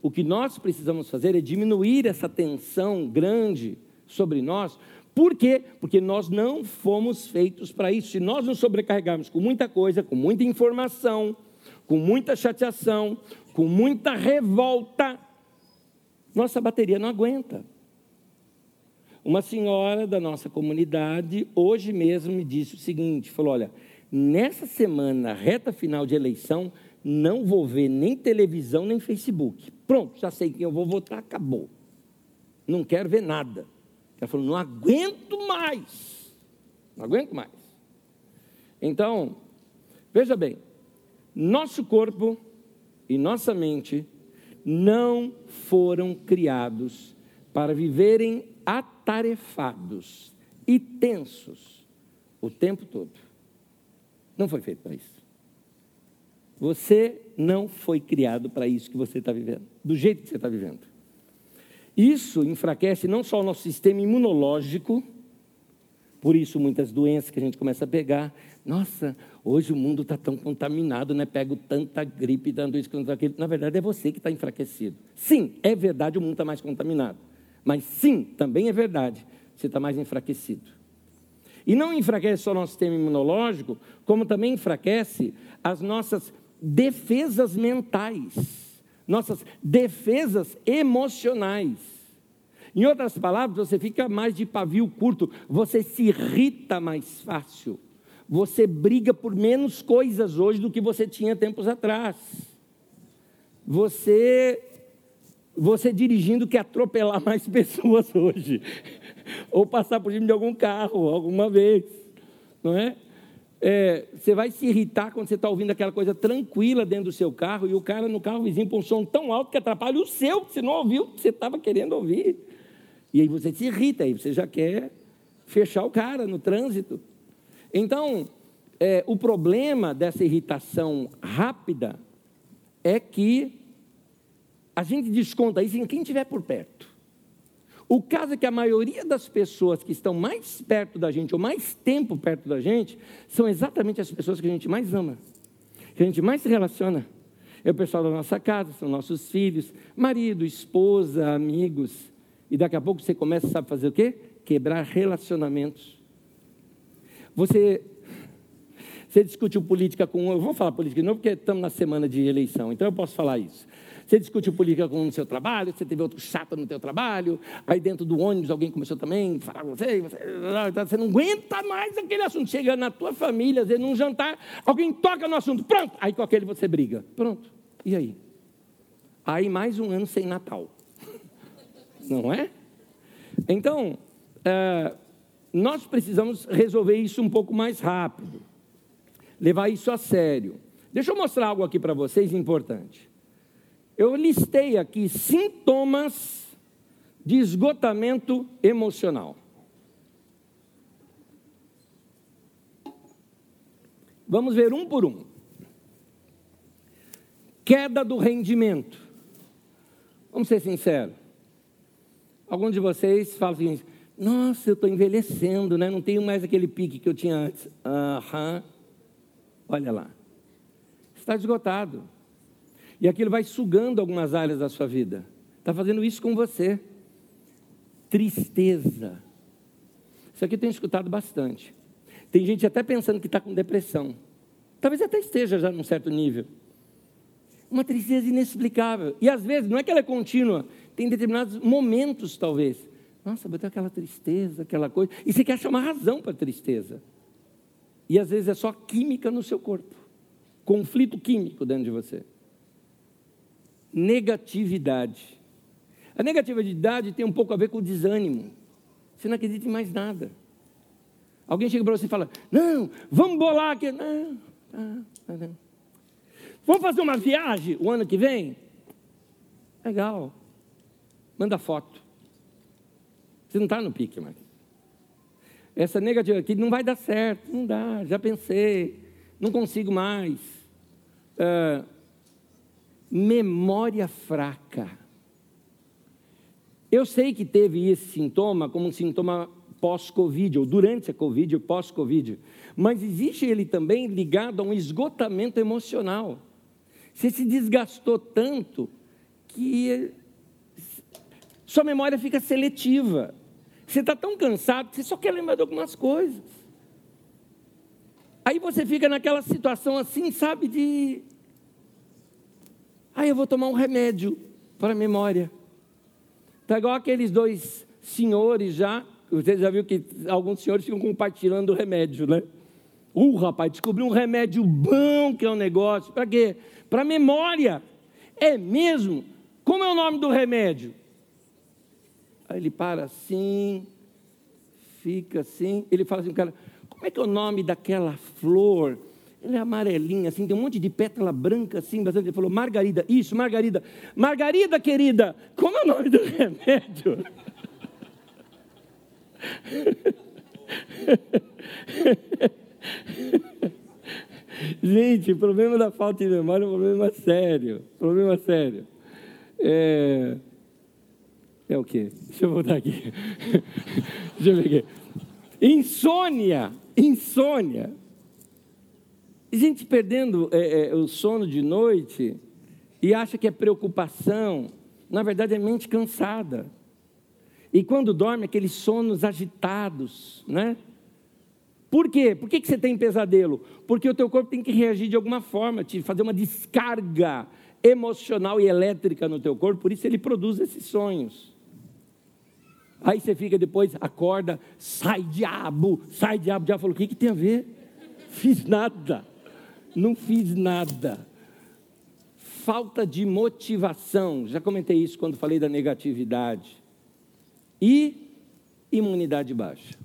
O que nós precisamos fazer é diminuir essa tensão grande sobre nós. Por quê? Porque nós não fomos feitos para isso. Se nós nos sobrecarregarmos com muita coisa, com muita informação, com muita chateação, com muita revolta, nossa bateria não aguenta. Uma senhora da nossa comunidade, hoje mesmo, me disse o seguinte: falou, olha, nessa semana, reta final de eleição, não vou ver nem televisão nem Facebook. Pronto, já sei quem eu vou votar, acabou. Não quero ver nada. Ela falou: não aguento mais. Não aguento mais. Então, veja bem, nosso corpo e nossa mente não foram criados para viverem atarefados e tensos o tempo todo. Não foi feito para isso. Você não foi criado para isso que você está vivendo, do jeito que você está vivendo. Isso enfraquece não só o nosso sistema imunológico, por isso muitas doenças que a gente começa a pegar. Nossa, hoje o mundo está tão contaminado, né? Pego tanta gripe, dando isso, tanto aquilo. Na verdade, é você que está enfraquecido. Sim, é verdade, o mundo está mais contaminado. Mas sim, também é verdade, você está mais enfraquecido. E não enfraquece só o nosso sistema imunológico, como também enfraquece as nossas defesas mentais, nossas defesas emocionais. Em outras palavras, você fica mais de pavio curto, você se irrita mais fácil, você briga por menos coisas hoje do que você tinha tempos atrás. Você você dirigindo quer atropelar mais pessoas hoje, ou passar por cima de algum carro alguma vez, não é? é, você vai se irritar quando você está ouvindo aquela coisa tranquila dentro do seu carro e o cara no carro vizinho põe um som tão alto que atrapalha o seu, que você não ouviu o que você estava querendo ouvir. E aí você se irrita, aí você já quer fechar o cara no trânsito. Então, é, o problema dessa irritação rápida é que a gente desconta isso em quem estiver por perto. O caso é que a maioria das pessoas que estão mais perto da gente, ou mais tempo perto da gente, são exatamente as pessoas que a gente mais ama, que a gente mais se relaciona. É o pessoal da nossa casa, são nossos filhos, marido, esposa, amigos. E daqui a pouco você começa, sabe fazer o quê? Quebrar relacionamentos. Você, você discutiu política com. Eu vou falar política de novo, porque estamos na semana de eleição, então eu posso falar isso. Você discutiu política com o seu trabalho, você teve outro chato no teu trabalho, aí dentro do ônibus alguém começou também a falar com você, você, você não aguenta mais aquele assunto. Chega na tua família, às vezes num jantar, alguém toca no assunto, pronto, aí com aquele você briga. Pronto, e aí? Aí mais um ano sem Natal. Não é? Então, é, nós precisamos resolver isso um pouco mais rápido, levar isso a sério. Deixa eu mostrar algo aqui para vocês importante. Eu listei aqui sintomas de esgotamento emocional. Vamos ver um por um. Queda do rendimento. Vamos ser sinceros. Alguns de vocês falam assim: Nossa, eu estou envelhecendo, né? não tenho mais aquele pique que eu tinha antes. Aham. Olha lá. Está esgotado. E aquilo vai sugando algumas áreas da sua vida. Está fazendo isso com você. Tristeza. Isso aqui eu tenho escutado bastante. Tem gente até pensando que está com depressão. Talvez até esteja já num certo nível. Uma tristeza inexplicável. E às vezes, não é que ela é contínua, tem determinados momentos, talvez. Nossa, bateu aquela tristeza, aquela coisa. E você quer achar uma razão para a tristeza. E às vezes é só química no seu corpo conflito químico dentro de você negatividade. A negatividade tem um pouco a ver com o desânimo. Você não acredita em mais nada. Alguém chega para você e fala: Não, vamos bolar aqui. Não, não, não. Vamos fazer uma viagem o ano que vem? Legal. Manda foto. Você não está no pique mais. Essa negativa aqui não vai dar certo. Não dá, já pensei. Não consigo mais. Uh, memória fraca. Eu sei que teve esse sintoma como um sintoma pós-Covid, ou durante a Covid, ou pós-Covid, mas existe ele também ligado a um esgotamento emocional. Você se desgastou tanto que sua memória fica seletiva. Você está tão cansado que você só quer lembrar de algumas coisas. Aí você fica naquela situação assim, sabe, de Aí eu vou tomar um remédio para a memória. Está igual aqueles dois senhores já. Você já viu que alguns senhores ficam compartilhando o remédio, né? Uh, rapaz, descobri um remédio bom que é um negócio. Para quê? Para memória. É mesmo? Como é o nome do remédio? Aí ele para assim, fica assim. Ele fala assim, cara, como é que é o nome daquela flor ela é amarelinha, assim, tem um monte de pétala branca, assim, bastante. Ele falou, Margarida, isso, Margarida. Margarida, querida, como é o nome do remédio? Gente, o problema da falta de memória é um problema sério. Problema sério. É, é o quê? Deixa eu voltar aqui. Deixa eu ver aqui. Insônia. Insônia. Gente perdendo é, é, o sono de noite e acha que é preocupação. Na verdade, é mente cansada. E quando dorme, aqueles sonos agitados, né? Por quê? Por que, que você tem pesadelo? Porque o teu corpo tem que reagir de alguma forma, te fazer uma descarga emocional e elétrica no teu corpo, por isso ele produz esses sonhos. Aí você fica depois, acorda, sai diabo, sai diabo. O diabo falou: o que, que tem a ver? Fiz nada, não fiz nada. Falta de motivação, já comentei isso quando falei da negatividade. E imunidade baixa.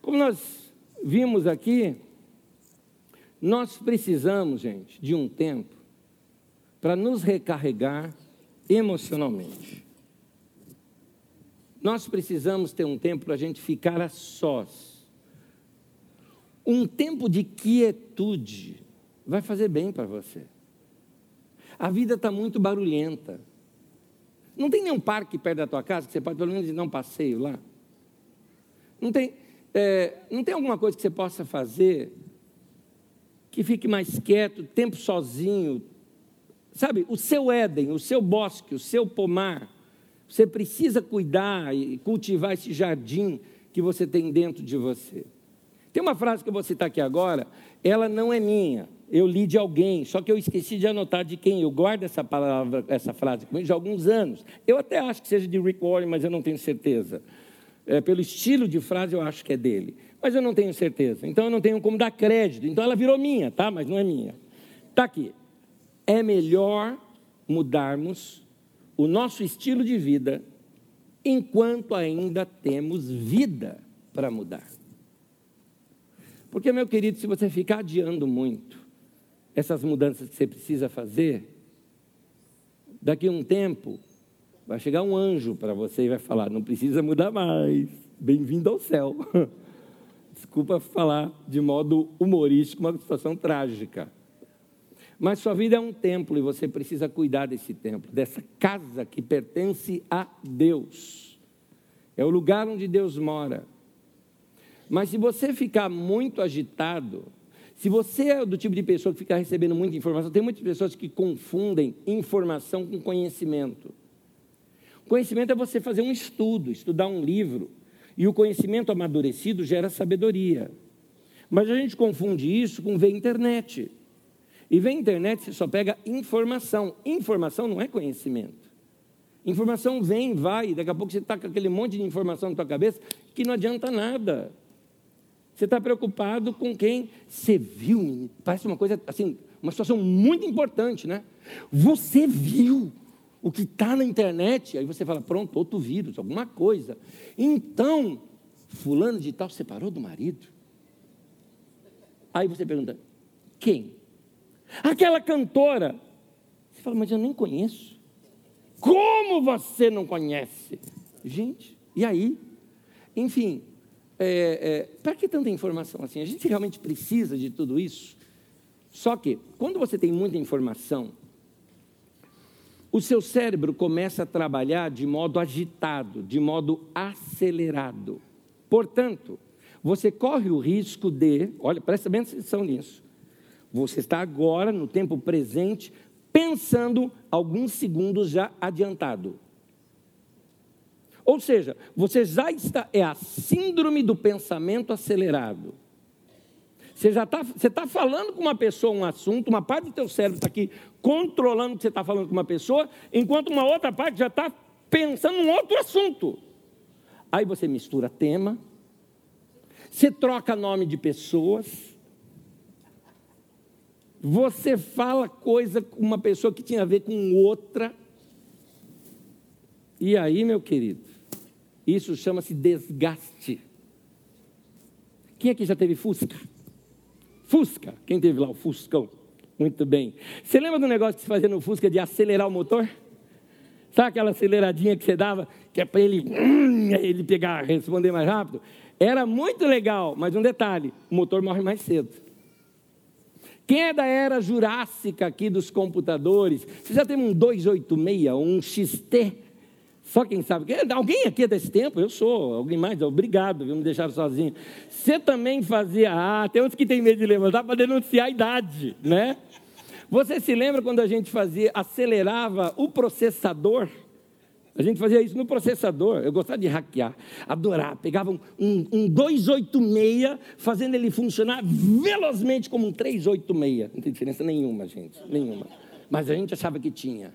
Como nós vimos aqui, nós precisamos, gente, de um tempo para nos recarregar emocionalmente. Nós precisamos ter um tempo para a gente ficar a sós. Um tempo de quietude vai fazer bem para você. A vida está muito barulhenta. Não tem nenhum parque perto da tua casa que você pode pelo menos dar um passeio lá? Não tem, é, não tem alguma coisa que você possa fazer que fique mais quieto, tempo sozinho, Sabe, o seu Éden, o seu bosque, o seu pomar, você precisa cuidar e cultivar esse jardim que você tem dentro de você. Tem uma frase que eu vou citar aqui agora, ela não é minha, eu li de alguém, só que eu esqueci de anotar de quem. Eu guardo essa palavra, essa frase comigo há alguns anos. Eu até acho que seja de Rick Warren, mas eu não tenho certeza. É, pelo estilo de frase, eu acho que é dele. Mas eu não tenho certeza. Então eu não tenho como dar crédito. Então ela virou minha, tá? Mas não é minha. Está aqui é melhor mudarmos o nosso estilo de vida enquanto ainda temos vida para mudar. Porque, meu querido, se você ficar adiando muito essas mudanças que você precisa fazer, daqui a um tempo vai chegar um anjo para você e vai falar: não precisa mudar mais, bem-vindo ao céu. Desculpa falar de modo humorístico, uma situação trágica. Mas sua vida é um templo e você precisa cuidar desse templo, dessa casa que pertence a Deus. É o lugar onde Deus mora. Mas se você ficar muito agitado, se você é do tipo de pessoa que fica recebendo muita informação, tem muitas pessoas que confundem informação com conhecimento. Conhecimento é você fazer um estudo, estudar um livro, e o conhecimento amadurecido gera sabedoria. Mas a gente confunde isso com ver internet. E vem a internet, você só pega informação. Informação não é conhecimento. Informação vem, vai, daqui a pouco você está com aquele monte de informação na tua cabeça que não adianta nada. Você está preocupado com quem você viu, parece uma coisa assim, uma situação muito importante, né? Você viu o que está na internet, aí você fala, pronto, outro vírus, alguma coisa. Então, fulano de tal separou do marido. Aí você pergunta, quem? Aquela cantora. Você fala, mas eu nem conheço. Como você não conhece? Gente, e aí? Enfim, é, é, para que tanta informação assim? A gente realmente precisa de tudo isso? Só que, quando você tem muita informação, o seu cérebro começa a trabalhar de modo agitado, de modo acelerado. Portanto, você corre o risco de, olha, presta bem atenção nisso, você está agora, no tempo presente, pensando alguns segundos já adiantado. Ou seja, você já está, é a síndrome do pensamento acelerado. Você já está, você está falando com uma pessoa um assunto, uma parte do teu cérebro está aqui controlando o que você está falando com uma pessoa, enquanto uma outra parte já está pensando em outro assunto. Aí você mistura tema, você troca nome de pessoas, você fala coisa com uma pessoa que tinha a ver com outra. E aí, meu querido, isso chama-se desgaste. Quem aqui já teve Fusca? Fusca. Quem teve lá o Fuscão? Muito bem. Você lembra do negócio que se fazia no Fusca de acelerar o motor? Sabe aquela aceleradinha que você dava, que é para ele, hum, ele pegar, responder mais rápido? Era muito legal, mas um detalhe: o motor morre mais cedo. Quem é da era jurássica aqui dos computadores? Você já tem um 286, um XT? Só quem sabe. Alguém aqui é desse tempo? Eu sou. Alguém mais? Obrigado, viu? Me deixaram sozinho. Você também fazia. Ah, tem uns que tem medo de levantar para denunciar a idade, né? Você se lembra quando a gente fazia, acelerava o processador? A gente fazia isso no processador. Eu gostava de hackear, adorar. Pegava um, um, um 286, fazendo ele funcionar velozmente como um 386. Não tem diferença nenhuma, gente. Nenhuma. Mas a gente achava que tinha.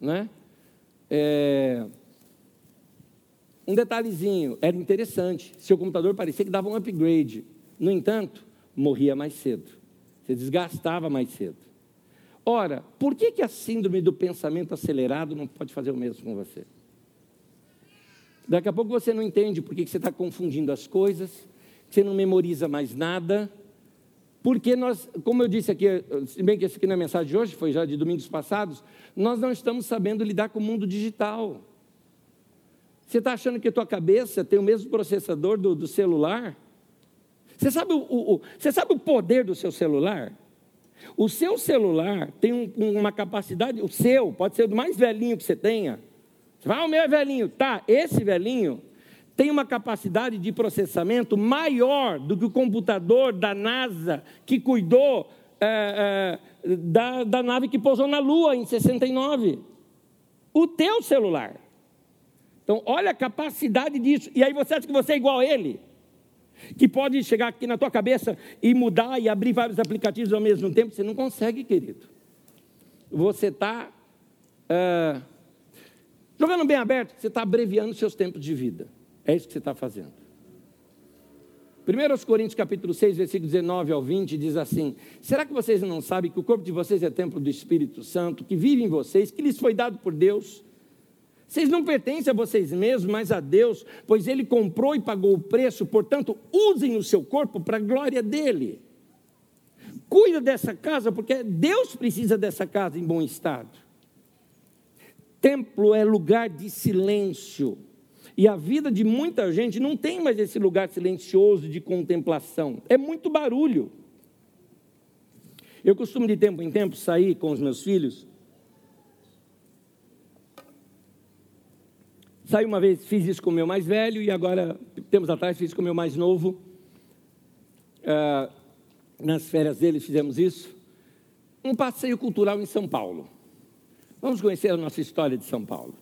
Né? É... Um detalhezinho, era interessante. Seu computador parecia que dava um upgrade. No entanto, morria mais cedo. Você desgastava mais cedo. Ora, por que, que a síndrome do pensamento acelerado não pode fazer o mesmo com você? Daqui a pouco você não entende por que, você está confundindo as coisas, você não memoriza mais nada, porque nós, como eu disse aqui, se bem que esse aqui na mensagem de hoje, foi já de domingos passados, nós não estamos sabendo lidar com o mundo digital. Você está achando que a tua cabeça tem o mesmo processador do, do celular? Você sabe o, o, o, você sabe o poder do seu celular? O seu celular tem um, uma capacidade, o seu, pode ser o mais velhinho que você tenha. Fala, ah, o meu é velhinho. Tá, esse velhinho tem uma capacidade de processamento maior do que o computador da NASA que cuidou é, é, da, da nave que pousou na Lua em 69. O teu celular. Então, olha a capacidade disso. E aí você acha que você é igual a ele? que pode chegar aqui na tua cabeça e mudar e abrir vários aplicativos ao mesmo tempo. Você não consegue, querido. Você está uh, jogando bem aberto, você está abreviando seus tempos de vida. É isso que você está fazendo. 1 Coríntios capítulo 6, versículo 19 ao 20, diz assim: Será que vocês não sabem que o corpo de vocês é templo do Espírito Santo, que vive em vocês, que lhes foi dado por Deus? Vocês não pertencem a vocês mesmos, mas a Deus, pois Ele comprou e pagou o preço, portanto, usem o seu corpo para a glória dele. Cuida dessa casa, porque Deus precisa dessa casa em bom estado. Templo é lugar de silêncio. E a vida de muita gente não tem mais esse lugar silencioso de contemplação. É muito barulho. Eu costumo de tempo em tempo sair com os meus filhos Saí uma vez, fiz isso com o meu mais velho e agora, tempos atrás, fiz com o meu mais novo. Uh, nas férias dele fizemos isso. Um passeio cultural em São Paulo. Vamos conhecer a nossa história de São Paulo.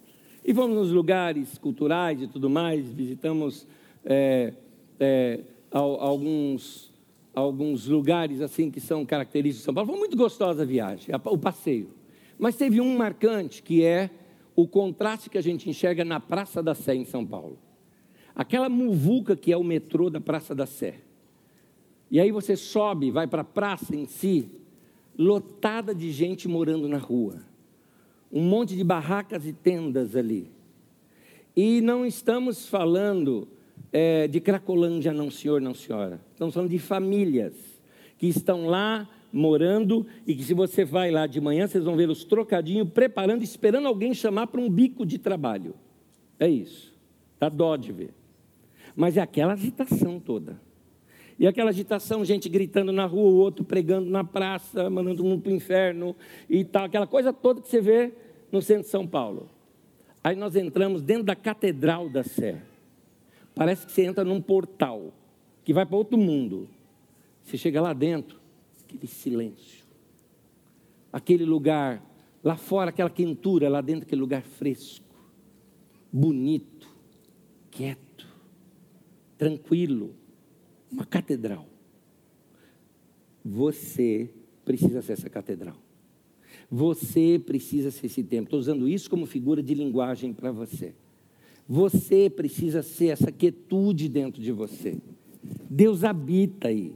E vamos nos lugares culturais e tudo mais, visitamos é, é, alguns, alguns lugares assim que são característicos de São Paulo. Foi muito gostosa a viagem, o passeio. Mas teve um marcante que é o contraste que a gente enxerga na Praça da Sé, em São Paulo. Aquela muvuca que é o metrô da Praça da Sé. E aí você sobe, vai para a praça em si, lotada de gente morando na rua. Um monte de barracas e tendas ali. E não estamos falando é, de Cracolândia, não senhor, não senhora. Estamos falando de famílias que estão lá morando e que se você vai lá de manhã, vocês vão ver os trocadinhos preparando, esperando alguém chamar para um bico de trabalho. É isso. Dá dó de ver. Mas é aquela agitação toda. E aquela agitação, gente gritando na rua, o outro pregando na praça, mandando um para o inferno e tal, aquela coisa toda que você vê no centro de São Paulo. Aí nós entramos dentro da Catedral da Sé. Parece que você entra num portal que vai para outro mundo. Você chega lá dentro, aquele silêncio, aquele lugar, lá fora, aquela quentura, lá dentro, aquele lugar fresco, bonito, quieto, tranquilo, uma catedral. Você precisa ser essa catedral. Você precisa ser esse templo. Estou usando isso como figura de linguagem para você. Você precisa ser essa quietude dentro de você. Deus habita aí.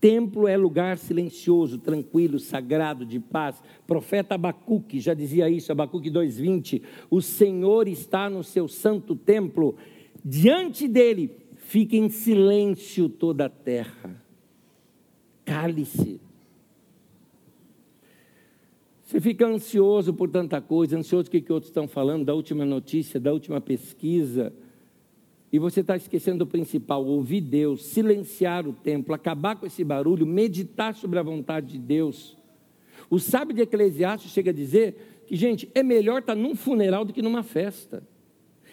Templo é lugar silencioso, tranquilo, sagrado, de paz. Profeta Abacuque já dizia isso, Abacuque 2,20. O Senhor está no seu santo templo, diante dele fica em silêncio toda a terra. Cale-se. Você fica ansioso por tanta coisa, ansioso o que, que outros estão falando, da última notícia, da última pesquisa e você está esquecendo o principal: ouvir Deus, silenciar o templo, acabar com esse barulho, meditar sobre a vontade de Deus. O sábio de Eclesiastes chega a dizer que, gente, é melhor estar num funeral do que numa festa.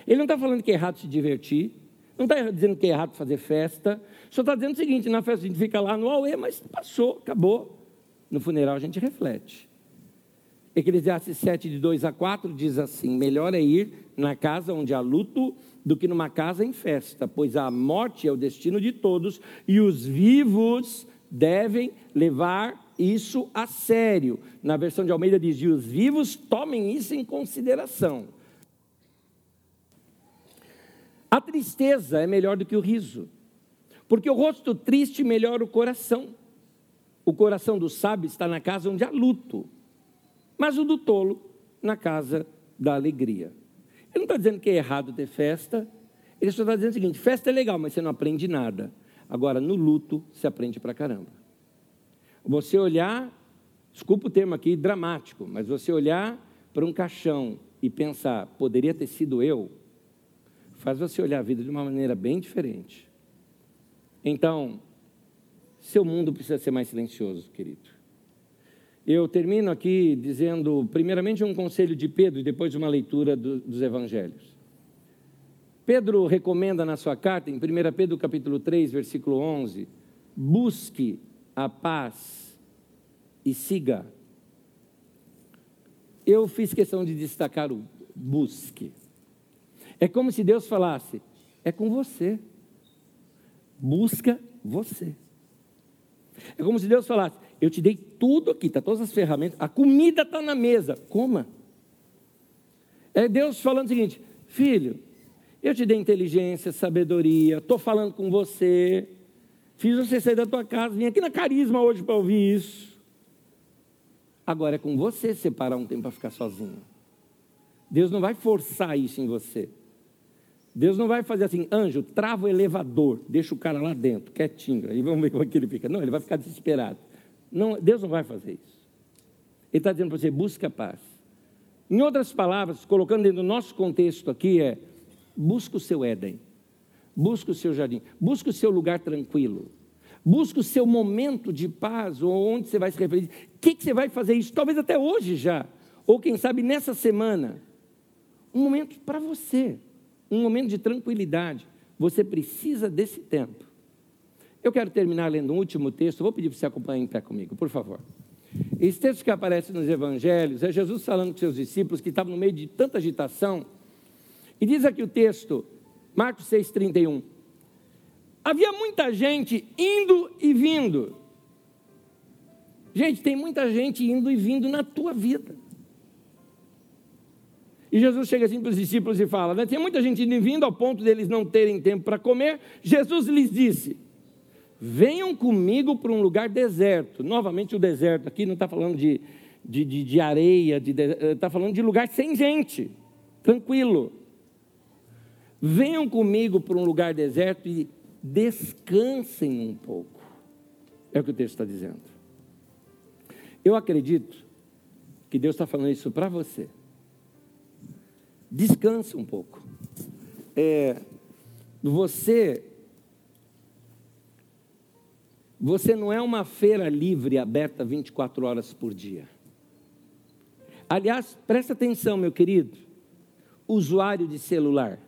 Ele não está falando que é errado se divertir, não está dizendo que é errado fazer festa, só está dizendo o seguinte: na festa a gente fica lá no Aue, mas passou, acabou. No funeral a gente reflete. Eclesiastes 7, de 2 a 4, diz assim: Melhor é ir na casa onde há luto do que numa casa em festa, pois a morte é o destino de todos e os vivos devem levar isso a sério. Na versão de Almeida diz: e os vivos tomem isso em consideração. A tristeza é melhor do que o riso, porque o rosto triste melhora o coração. O coração do sábio está na casa onde há luto, mas o do tolo na casa da alegria. Ele não está dizendo que é errado ter festa, ele só está dizendo o seguinte: festa é legal, mas você não aprende nada. Agora, no luto, você aprende pra caramba. Você olhar, desculpa o termo aqui, dramático, mas você olhar para um caixão e pensar, poderia ter sido eu, faz você olhar a vida de uma maneira bem diferente. Então, seu mundo precisa ser mais silencioso, querido. Eu termino aqui dizendo, primeiramente, um conselho de Pedro e depois uma leitura do, dos evangelhos. Pedro recomenda na sua carta, em 1 Pedro capítulo 3, versículo 11, busque a paz e siga. Eu fiz questão de destacar o busque. É como se Deus falasse: é com você. Busca você. É como se Deus falasse: eu te dei tudo aqui, está todas as ferramentas, a comida está na mesa, coma. É Deus falando o seguinte: filho, eu te dei inteligência, sabedoria, estou falando com você, fiz você sair da tua casa, vim aqui na Carisma hoje para ouvir isso. Agora é com você separar um tempo para ficar sozinho. Deus não vai forçar isso em você. Deus não vai fazer assim, anjo, trava o elevador, deixa o cara lá dentro, quietinho, aí vamos ver como é que ele fica. Não, ele vai ficar desesperado. Não, Deus não vai fazer isso. Ele está dizendo para você, busca paz. Em outras palavras, colocando dentro do nosso contexto aqui, é busca o seu Éden, busca o seu jardim, busca o seu lugar tranquilo, busca o seu momento de paz, ou onde você vai se referir. O que, que você vai fazer isso? Talvez até hoje já, ou quem sabe nessa semana. Um momento para você um momento de tranquilidade. Você precisa desse tempo. Eu quero terminar lendo um último texto, vou pedir para você acompanhar em pé comigo, por favor. Esse texto que aparece nos evangelhos é Jesus falando com seus discípulos que estavam no meio de tanta agitação. E diz aqui o texto, Marcos 6,31. Havia muita gente indo e vindo. Gente, tem muita gente indo e vindo na tua vida. E Jesus chega assim para os discípulos e fala: né? Tinha muita gente indo vindo ao ponto deles não terem tempo para comer. Jesus lhes disse: Venham comigo para um lugar deserto. Novamente, o deserto aqui não está falando de, de, de, de areia, está eh, falando de lugar sem gente, tranquilo. Venham comigo para um lugar deserto e descansem um pouco. É o que o texto está dizendo. Eu acredito que Deus está falando isso para você descansa um pouco. É, você, você não é uma feira livre aberta 24 horas por dia. Aliás, presta atenção, meu querido, usuário de celular.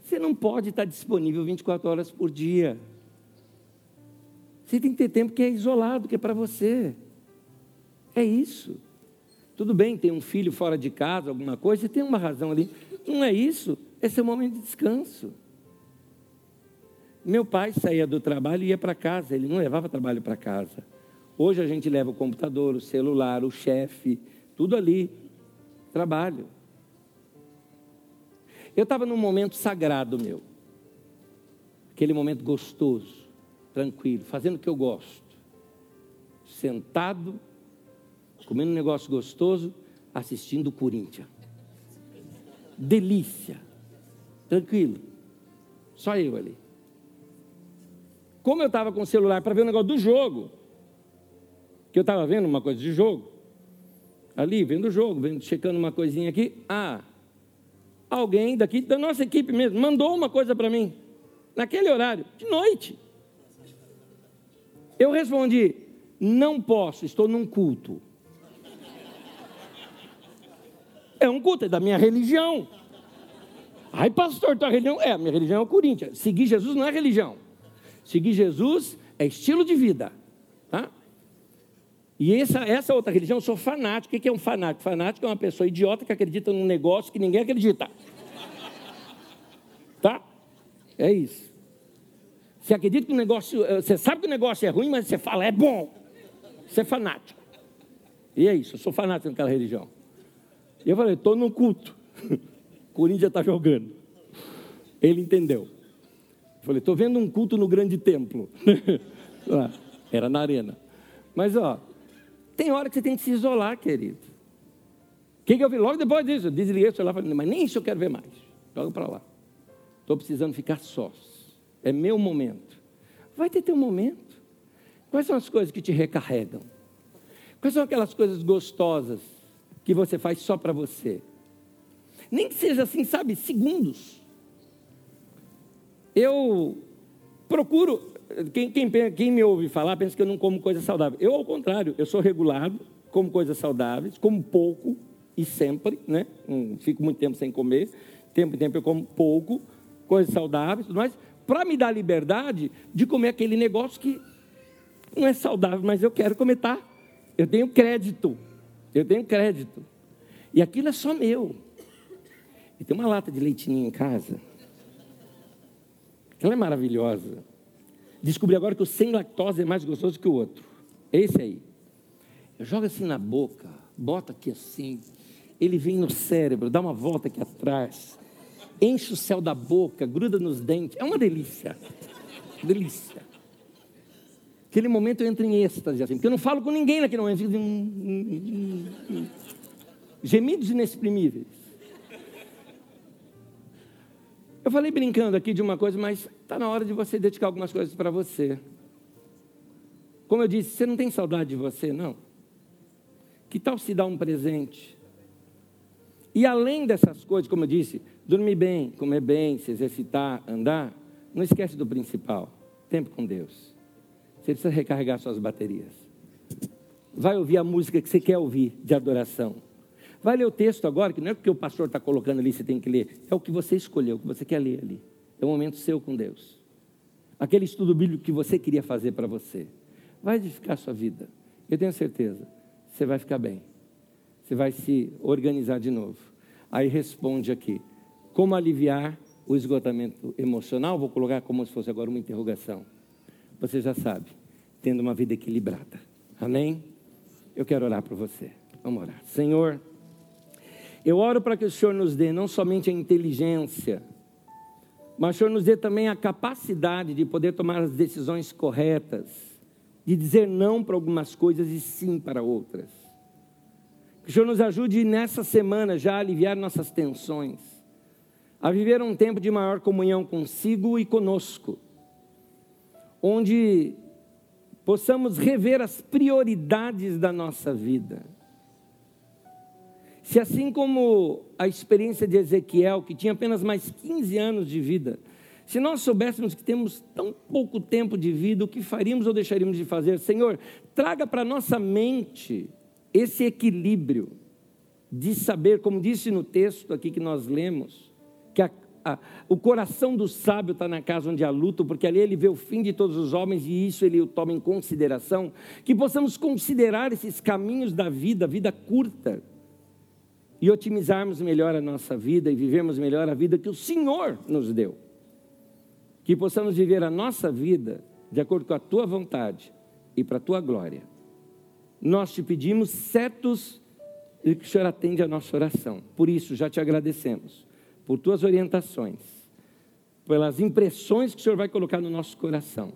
Você não pode estar disponível 24 horas por dia. Você tem que ter tempo que é isolado, que é para você. É isso. Tudo bem, tem um filho fora de casa, alguma coisa, você tem uma razão ali. Não é isso, esse é o momento de descanso. Meu pai saía do trabalho e ia para casa, ele não levava trabalho para casa. Hoje a gente leva o computador, o celular, o chefe, tudo ali. Trabalho. Eu estava num momento sagrado meu. Aquele momento gostoso, tranquilo, fazendo o que eu gosto. Sentado comendo um negócio gostoso, assistindo o Corinthians. Delícia. Tranquilo. Só eu ali. Como eu estava com o celular para ver o negócio do jogo, que eu estava vendo uma coisa de jogo, ali, vendo o jogo, vendo, checando uma coisinha aqui, ah, alguém daqui, da nossa equipe mesmo, mandou uma coisa para mim, naquele horário, de noite. Eu respondi: não posso, estou num culto. É um culto, é da minha religião. Ai, pastor, tua religião? É, minha religião é o Corinthians. Seguir Jesus não é religião. Seguir Jesus é estilo de vida. Tá? E essa, essa outra religião, eu sou fanático. O que é um fanático? Fanático é uma pessoa idiota que acredita num negócio que ninguém acredita. Tá? É isso. Você acredita que o negócio. Eh, você sabe que o negócio é ruim, mas você fala, é bom. Você é fanático. E é isso, eu sou fanático naquela religião. E eu falei, estou no culto. Corinthians está jogando. Ele entendeu. Eu falei, estou vendo um culto no grande templo. Era na arena. Mas, ó, tem hora que você tem que se isolar, querido. O que, que eu vi? Logo depois disso, eu desliguei o e falei, mas nem isso eu quero ver mais. Joga para lá. Estou precisando ficar sós. É meu momento. Vai ter teu momento. Quais são as coisas que te recarregam? Quais são aquelas coisas gostosas que você faz só para você. Nem que seja assim, sabe, segundos. Eu procuro, quem, quem, quem, me ouve falar pensa que eu não como coisa saudável. Eu, ao contrário, eu sou regulado, como coisas saudáveis, como pouco e sempre, né? Não fico muito tempo sem comer, tempo em tempo eu como pouco, coisas saudáveis, mas para me dar liberdade de comer aquele negócio que não é saudável, mas eu quero comer, tá? Eu tenho crédito. Eu tenho crédito. E aquilo é só meu. E tem uma lata de leitinho em casa. Ela é maravilhosa. Descobri agora que o sem lactose é mais gostoso que o outro. É esse aí. Eu jogo assim na boca, bota aqui assim. Ele vem no cérebro, dá uma volta aqui atrás. Enche o céu da boca, gruda nos dentes. É uma delícia. Delícia. Aquele momento eu entro em êxtase, assim, porque eu não falo com ninguém naquele momento. Fico... Gemidos inexprimíveis. Eu falei brincando aqui de uma coisa, mas está na hora de você dedicar algumas coisas para você. Como eu disse, você não tem saudade de você, não? Que tal se dar um presente? E além dessas coisas, como eu disse, dormir bem, comer bem, se exercitar, andar, não esquece do principal: tempo com Deus. Você precisa recarregar suas baterias. Vai ouvir a música que você quer ouvir de adoração. Vai ler o texto agora, que não é porque o pastor está colocando ali, você tem que ler. É o que você escolheu, o que você quer ler ali. É o momento seu com Deus. Aquele estudo bíblico que você queria fazer para você. Vai edificar a sua vida. Eu tenho certeza. Você vai ficar bem. Você vai se organizar de novo. Aí responde aqui. Como aliviar o esgotamento emocional? Vou colocar como se fosse agora uma interrogação você já sabe, tendo uma vida equilibrada. Amém? Eu quero orar por você. Vamos orar. Senhor, eu oro para que o Senhor nos dê não somente a inteligência, mas o Senhor nos dê também a capacidade de poder tomar as decisões corretas, de dizer não para algumas coisas e sim para outras. Que o Senhor nos ajude nessa semana já a aliviar nossas tensões, a viver um tempo de maior comunhão consigo e conosco onde possamos rever as prioridades da nossa vida. Se assim como a experiência de Ezequiel, que tinha apenas mais 15 anos de vida, se nós soubéssemos que temos tão pouco tempo de vida, o que faríamos ou deixaríamos de fazer? Senhor, traga para nossa mente esse equilíbrio de saber, como disse no texto aqui que nós lemos, a, o coração do sábio está na casa onde há luto, porque ali ele vê o fim de todos os homens e isso ele o toma em consideração. Que possamos considerar esses caminhos da vida, vida curta, e otimizarmos melhor a nossa vida e vivermos melhor a vida que o Senhor nos deu. Que possamos viver a nossa vida de acordo com a tua vontade e para a tua glória. Nós te pedimos certos e que o Senhor atende a nossa oração. Por isso, já te agradecemos por tuas orientações, pelas impressões que o Senhor vai colocar no nosso coração,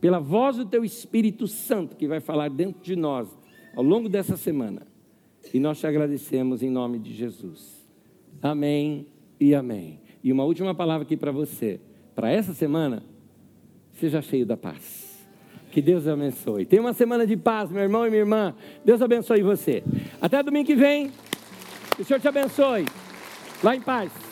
pela voz do teu Espírito Santo que vai falar dentro de nós ao longo dessa semana. E nós te agradecemos em nome de Jesus. Amém e amém. E uma última palavra aqui para você. Para essa semana, seja cheio da paz. Que Deus abençoe. Tenha uma semana de paz, meu irmão e minha irmã. Deus abençoe você. Até domingo que vem. Que o Senhor te abençoe. Lá em paz.